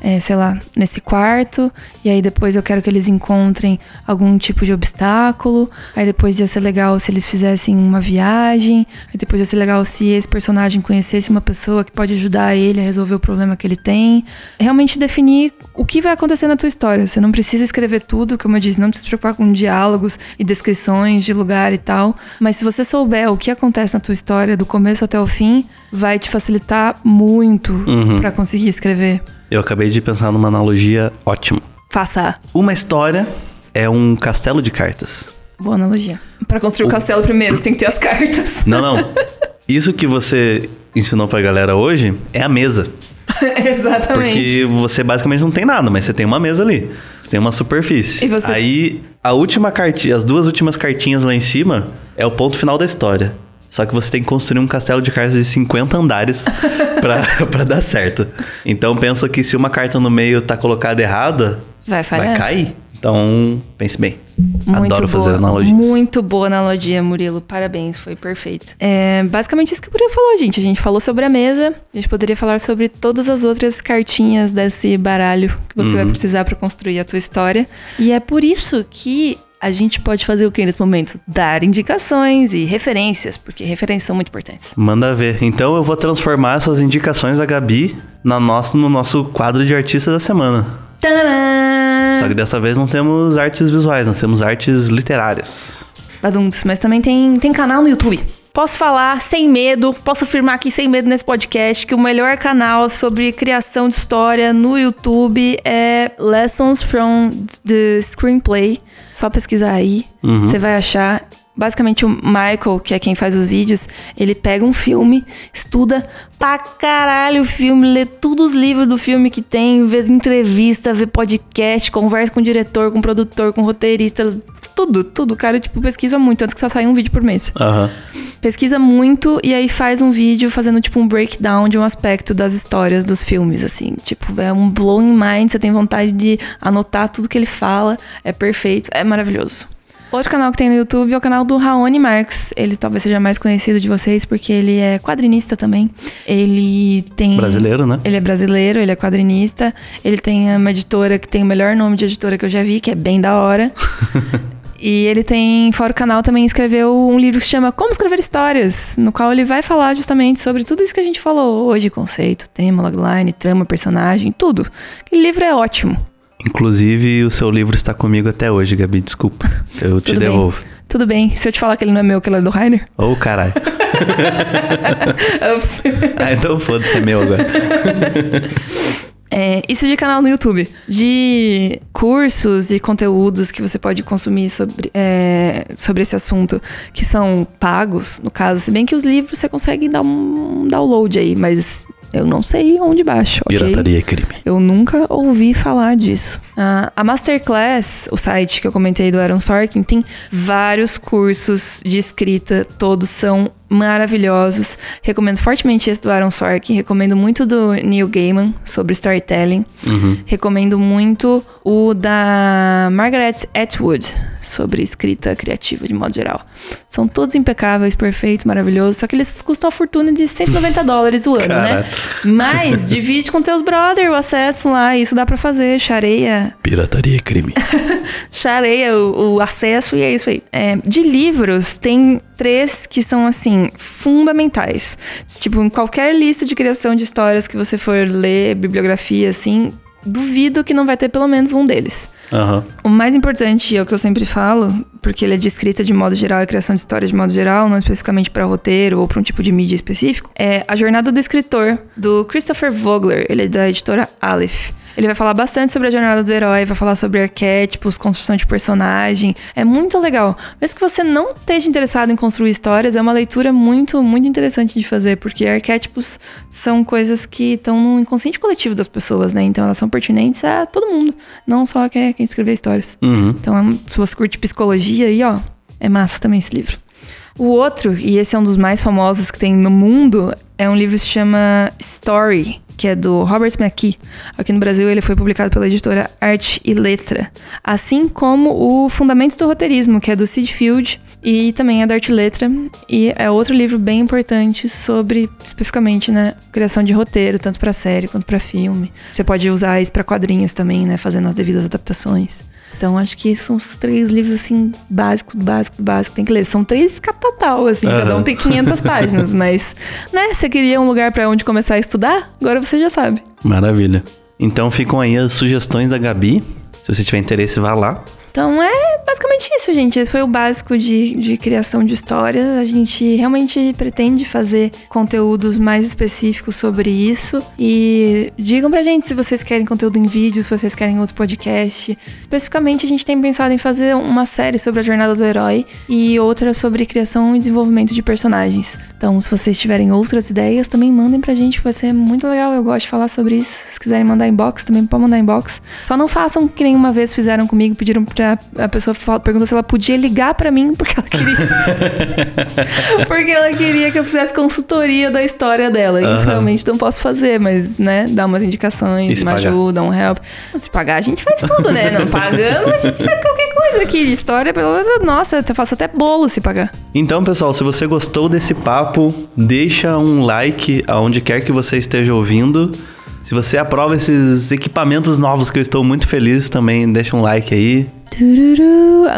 é, sei lá, nesse quarto, e aí depois eu quero que eles encontrem algum tipo de obstáculo, aí depois ia ser legal se eles fizessem uma viagem, aí depois ia ser legal se esse personagem conhecesse uma pessoa que pode ajudar ele a resolver o problema que ele tem. Realmente definir o que vai acontecer na tua história. Você não precisa escrever tudo, como eu disse, não precisa se preocupar com diálogos e descrições de lugar e tal, mas se você souber o que acontece na tua história do começo até o fim, vai te facilitar muito pra conseguir escrever. Eu acabei de pensar numa analogia ótima. Faça. Uma história é um castelo de cartas. Boa analogia. Pra construir o castelo primeiro, você tem que ter as cartas. Não, não. Isso que você ensinou pra galera hoje é a mesa. Exatamente. Porque você basicamente não tem nada, mas você tem uma mesa ali. Você tem uma superfície. E você- Aí, a última cartinha, as duas últimas cartinhas lá em cima é o ponto final da história. Só que você tem que construir um castelo de cartas de 50 andares pra, pra dar certo. Então pensa que se uma carta no meio tá colocada errada, Vai falhar. vai cair. Então, pense bem. Muito Adoro boa, fazer analogias. Muito boa analogia, Murilo. Parabéns, foi perfeito. É basicamente isso que o Murilo falou, gente. A gente falou sobre a mesa, a gente poderia falar sobre todas as outras cartinhas desse baralho que você Uhum. vai precisar pra construir a tua história. E é por isso que a gente pode fazer o que nesse momento? Dar indicações e referências, porque referências são muito importantes. Manda ver. Então eu vou transformar essas indicações da Gabi na nosso, no nosso quadro de artista da semana. Tadã! Só que dessa vez não temos artes visuais, nós temos artes literárias. Baduntos, mas também tem, tem canal no YouTube. Posso falar sem medo, posso afirmar aqui sem medo nesse podcast que o melhor canal sobre criação de história no YouTube é Lessons from the Screenplay. Só pesquisar aí, você vai achar. Basicamente, o Michael, que é quem faz os vídeos, ele pega um filme, estuda pra caralho o filme, lê todos os livros do filme que tem, vê entrevista, vê podcast, conversa com o diretor, com o produtor, com o roteirista, tudo, tudo. O cara, tipo, pesquisa muito, antes que só saia um vídeo por mês. Aham. Pesquisa muito e aí faz um vídeo fazendo, tipo, um breakdown de um aspecto das histórias dos filmes, assim. Tipo, é um blowing mind, você tem vontade de anotar tudo que ele fala, é perfeito, é maravilhoso. Outro canal que tem no YouTube é o canal do Raoni Marx. Ele talvez seja mais conhecido de vocês porque ele é quadrinista também. Ele tem. Brasileiro, né? Ele é brasileiro, ele é quadrinista. Ele tem uma editora que tem o melhor nome de editora que eu já vi, que é bem da hora. e ele tem, fora o canal, também escreveu um livro que se chama Como Escrever Histórias, no qual ele vai falar justamente sobre tudo isso que a gente falou hoje: conceito, tema, logline, trama, personagem, tudo. Aquele livro é ótimo. Inclusive, o seu livro está comigo até hoje, Gabi, desculpa. Eu te Tudo bem. devolvo. Tudo bem, se eu te falar que ele não é meu, que ele é do Rainer. Ô, caralho. Ups. ah, então foda-se, é meu agora. É, isso de canal no YouTube. De cursos e conteúdos que você pode consumir sobre, é, sobre esse assunto, que são pagos, no caso. Se bem que os livros você consegue dar um download aí, mas eu não sei onde baixa, ok? Pirataria é crime. Eu nunca ouvi falar disso. Ah, a Masterclass, o site que eu comentei do Aaron Sorkin, tem vários cursos de escrita, todos são maravilhosos. Recomendo fortemente esse do Aaron Sorkin, recomendo muito do Neil Gaiman sobre storytelling. Recomendo muito o da Margaret Atwood sobre escrita criativa de modo geral. São todos impecáveis, perfeitos, maravilhosos, só que eles custam a fortuna de 190 dólares o ano, né? Mas divide com teus brother o acesso lá, isso dá pra fazer, chareia, Pirataria é crime. chareia o, o acesso e é isso aí. É, de livros, tem três que são, assim, fundamentais. Tipo, em qualquer lista de criação de histórias que você for ler, bibliografia, assim, duvido que não vai ter pelo menos um deles. Aham. O mais importante, é o que eu sempre falo, porque ele é de escrita de modo geral e criação de história de modo geral, não especificamente para roteiro ou para um tipo de mídia específico, é A Jornada do Escritor, do Christopher Vogler. Ele é da editora Aleph. Ele vai falar bastante sobre a jornada do herói, vai falar sobre arquétipos, construção de personagem. É muito legal. Mesmo que você não esteja interessado em construir histórias, é uma leitura muito, muito interessante de fazer, porque arquétipos são coisas que estão no inconsciente coletivo das pessoas, né? Então elas são pertinentes a todo mundo, não só quem, quem escrever histórias. Uhum. Então, é se você curte psicologia aí, ó, é massa também esse livro. O outro, e esse é um dos mais famosos que tem no mundo, é um livro que se chama Story, que é do Robert McKee. Aqui no Brasil ele foi publicado pela editora Arte e Letra. Assim como o Fundamentos do Roteirismo, que é do Sid Field e também é da Arte e Letra. E é outro livro bem importante sobre, especificamente, né, criação de roteiro, tanto para série quanto para filme. Você pode usar isso para quadrinhos também, né, fazendo as devidas adaptações. Então, acho que esses são os três livros, assim, básico, básico, básico, tem que ler. São três capatal, assim, cada um tem 500 páginas, mas, né, você queria um lugar pra onde começar a estudar? Agora você já sabe. Maravilha. Então ficam aí as sugestões da Gabi. Se você tiver interesse, vá lá. Então, é basicamente isso, gente. Esse foi o básico de, de criação de histórias. A gente realmente pretende fazer conteúdos mais específicos sobre isso. E digam pra gente se vocês querem conteúdo em vídeo, se vocês querem outro podcast. Especificamente, a gente tem pensado em fazer uma série sobre a jornada do herói e outra sobre criação e desenvolvimento de personagens. Então, se vocês tiverem outras ideias, também mandem pra gente, que vai ser muito legal. Eu gosto de falar sobre isso. Se quiserem mandar inbox, também pode mandar inbox. Só não façam que nem uma vez fizeram comigo, pediram pra a pessoa fal- perguntou se ela podia ligar pra mim porque ela queria porque ela queria que eu fizesse consultoria da história dela. Isso Aham. realmente não posso fazer, mas, né, dar umas indicações, uma pagar? ajuda, um help. Se pagar, a gente faz tudo, né? Não pagando, a gente faz qualquer coisa aqui. História, pelo menos, nossa, eu faço até bolo se pagar. Então, pessoal, se você gostou desse papo, deixa um like aonde quer que você esteja ouvindo. Se você aprova esses equipamentos novos que eu estou muito feliz, também deixa um like aí.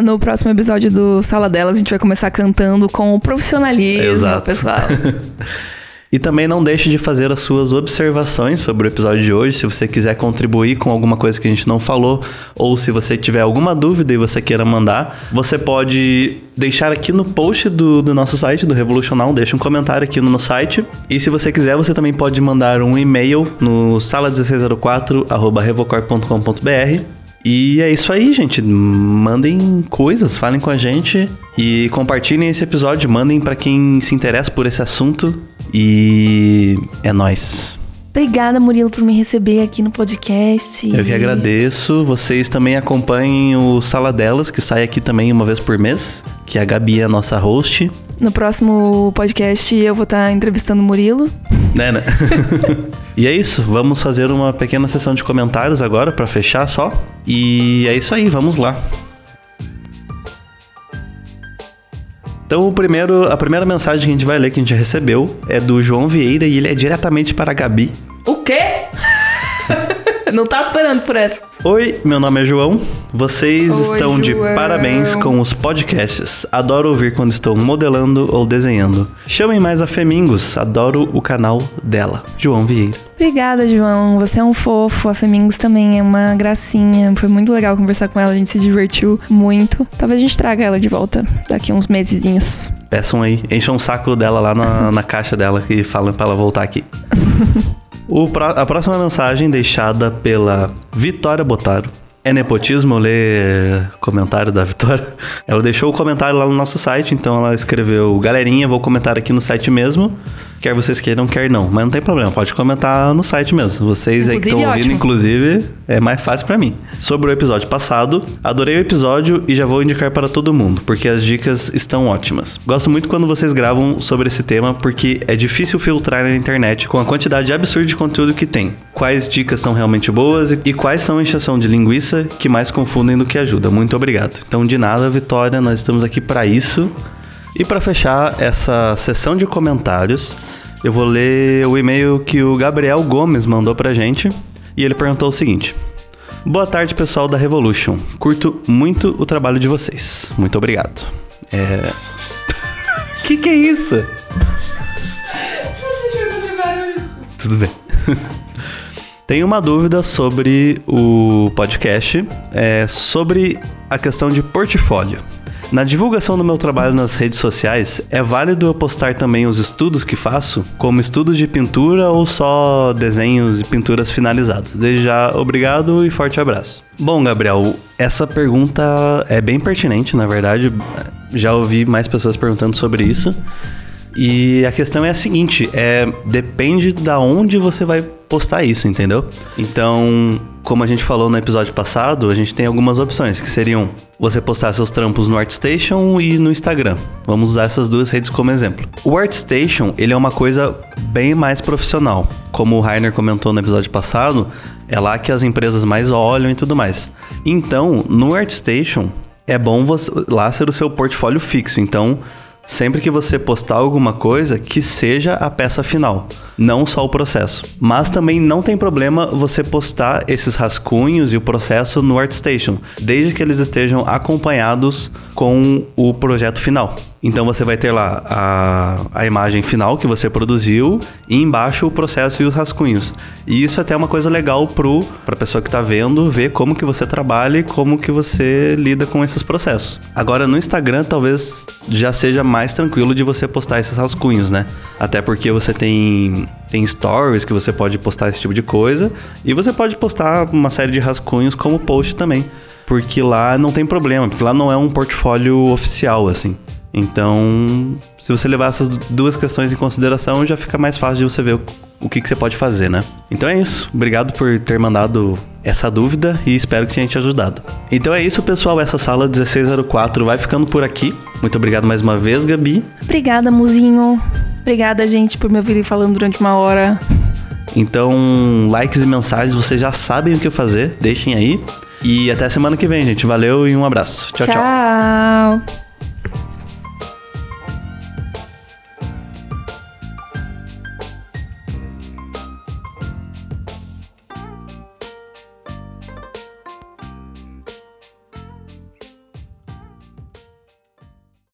No próximo episódio do Sala Delas, a gente vai começar cantando com profissionalismo, Exato. pessoal. E também não deixe de fazer as suas observações sobre o episódio de hoje, se você quiser contribuir com alguma coisa que a gente não falou, ou se você tiver alguma dúvida e você queira mandar, você pode deixar aqui no post do, do nosso site, do Revolucional, deixa um comentário aqui no site. E se você quiser, você também pode mandar um e-mail no sala1604@revocor.com.br. E é isso aí, gente. Mandem coisas, falem com a gente e compartilhem esse episódio, mandem pra quem se interessa por esse assunto. E é nóis. Obrigada, Murilo, por me receber aqui no podcast. Eu que agradeço. Vocês também acompanhem o Sala Delas, que sai aqui também uma vez por mês, que a Gabi é a nossa host. No próximo podcast eu vou estar entrevistando o Murilo. Né, né? e é isso, vamos fazer uma pequena sessão de comentários agora pra fechar só. E é isso aí, vamos lá. Então, o primeiro, a primeira mensagem que a gente vai ler, que a gente recebeu, é do João Vieira e ele é diretamente para a Gabi. O quê? Não tá esperando por essa. Oi, meu nome é João. Vocês Oi, estão de João. parabéns com os podcasts. Adoro ouvir quando estou modelando ou desenhando. Chamem mais a Femingos, adoro o canal dela. João Vieira. Obrigada, João. Você é um fofo. A Femingos também é uma gracinha. Foi muito legal conversar com ela. A gente se divertiu muito. Talvez a gente traga ela de volta daqui uns mesezinhos. Peçam aí, encham um saco dela lá na, na caixa dela e falam pra ela voltar aqui. O pró- a próxima mensagem deixada pela Vitória Botaro. É nepotismo ler comentário da Vitória? Ela deixou o comentário lá no nosso site, então ela escreveu: Galerinha, vou comentar aqui no site mesmo. Quer vocês queiram, quer não. Mas não tem problema, pode comentar no site mesmo. Vocês aí que estão Inclusive, ouvindo, ótimo. inclusive, é mais fácil pra mim. Sobre o episódio passado, adorei o episódio e já vou indicar para todo mundo, porque as dicas estão ótimas. Gosto muito quando vocês gravam sobre esse tema, porque é difícil filtrar na internet com a quantidade absurda de conteúdo que tem. Quais dicas são realmente boas e- e quais são a encheção de linguiça que mais confundem do que ajuda. Muito obrigado. Então, de nada, Vitória, nós estamos aqui para isso. E para fechar essa sessão de comentários, eu vou ler o e-mail que o Gabriel Gomes mandou pra gente. E ele perguntou o seguinte: Boa tarde, pessoal da Revolution. Curto muito o trabalho de vocês. Muito obrigado. É. Que que é isso? Tudo bem. Tenho uma dúvida sobre o podcast, é sobre a questão de portfólio. Na divulgação do meu trabalho nas redes sociais, é válido eu postar também os estudos que faço, como estudos de pintura ou só desenhos e pinturas finalizados? Desde já, obrigado e forte abraço. Bom, Gabriel, essa pergunta é bem pertinente, na verdade. Já ouvi mais pessoas perguntando sobre isso. E a questão é a seguinte, é depende da onde você vai postar isso, entendeu? Então, como a gente falou no episódio passado, a gente tem algumas opções, que seriam você postar seus trampos no ArtStation e no Instagram. Vamos usar essas duas redes como exemplo. O ArtStation, ele é uma coisa bem mais profissional. Como o Rainer comentou no episódio passado, é lá que as empresas mais olham e tudo mais. Então, no ArtStation, é bom você, lá ser o seu portfólio fixo. Então, Sempre que você postar alguma coisa, que seja a peça final, não só o processo. Mas também não tem problema você postar esses rascunhos e o processo no ArtStation, desde que eles estejam acompanhados com o projeto final. Então você vai ter lá a, a imagem final que você produziu e embaixo o processo e os rascunhos. E isso é até uma coisa legal para a pessoa que está vendo ver como que você trabalha e como que você lida com esses processos. Agora no Instagram talvez já seja mais tranquilo de você postar esses rascunhos, né? Até porque você tem tem stories que você pode postar esse tipo de coisa e você pode postar uma série de rascunhos como post também porque lá não tem problema, porque lá não é um portfólio oficial, assim. Então, se você levar essas duas questões em consideração, já fica mais fácil de você ver o, o que, que você pode fazer, né? Então é isso. Obrigado por ter mandado essa dúvida e espero que tenha te ajudado. Então é isso, pessoal. Essa sala 1604 vai ficando por aqui. Muito obrigado mais uma vez, Gabi. Obrigada, Muzinho. Obrigada, gente, por me ouvir falando durante uma hora. Então, likes e mensagens, vocês já sabem o que fazer. Deixem aí. E até semana que vem, gente. Valeu e um abraço. tchau. tchau. tchau.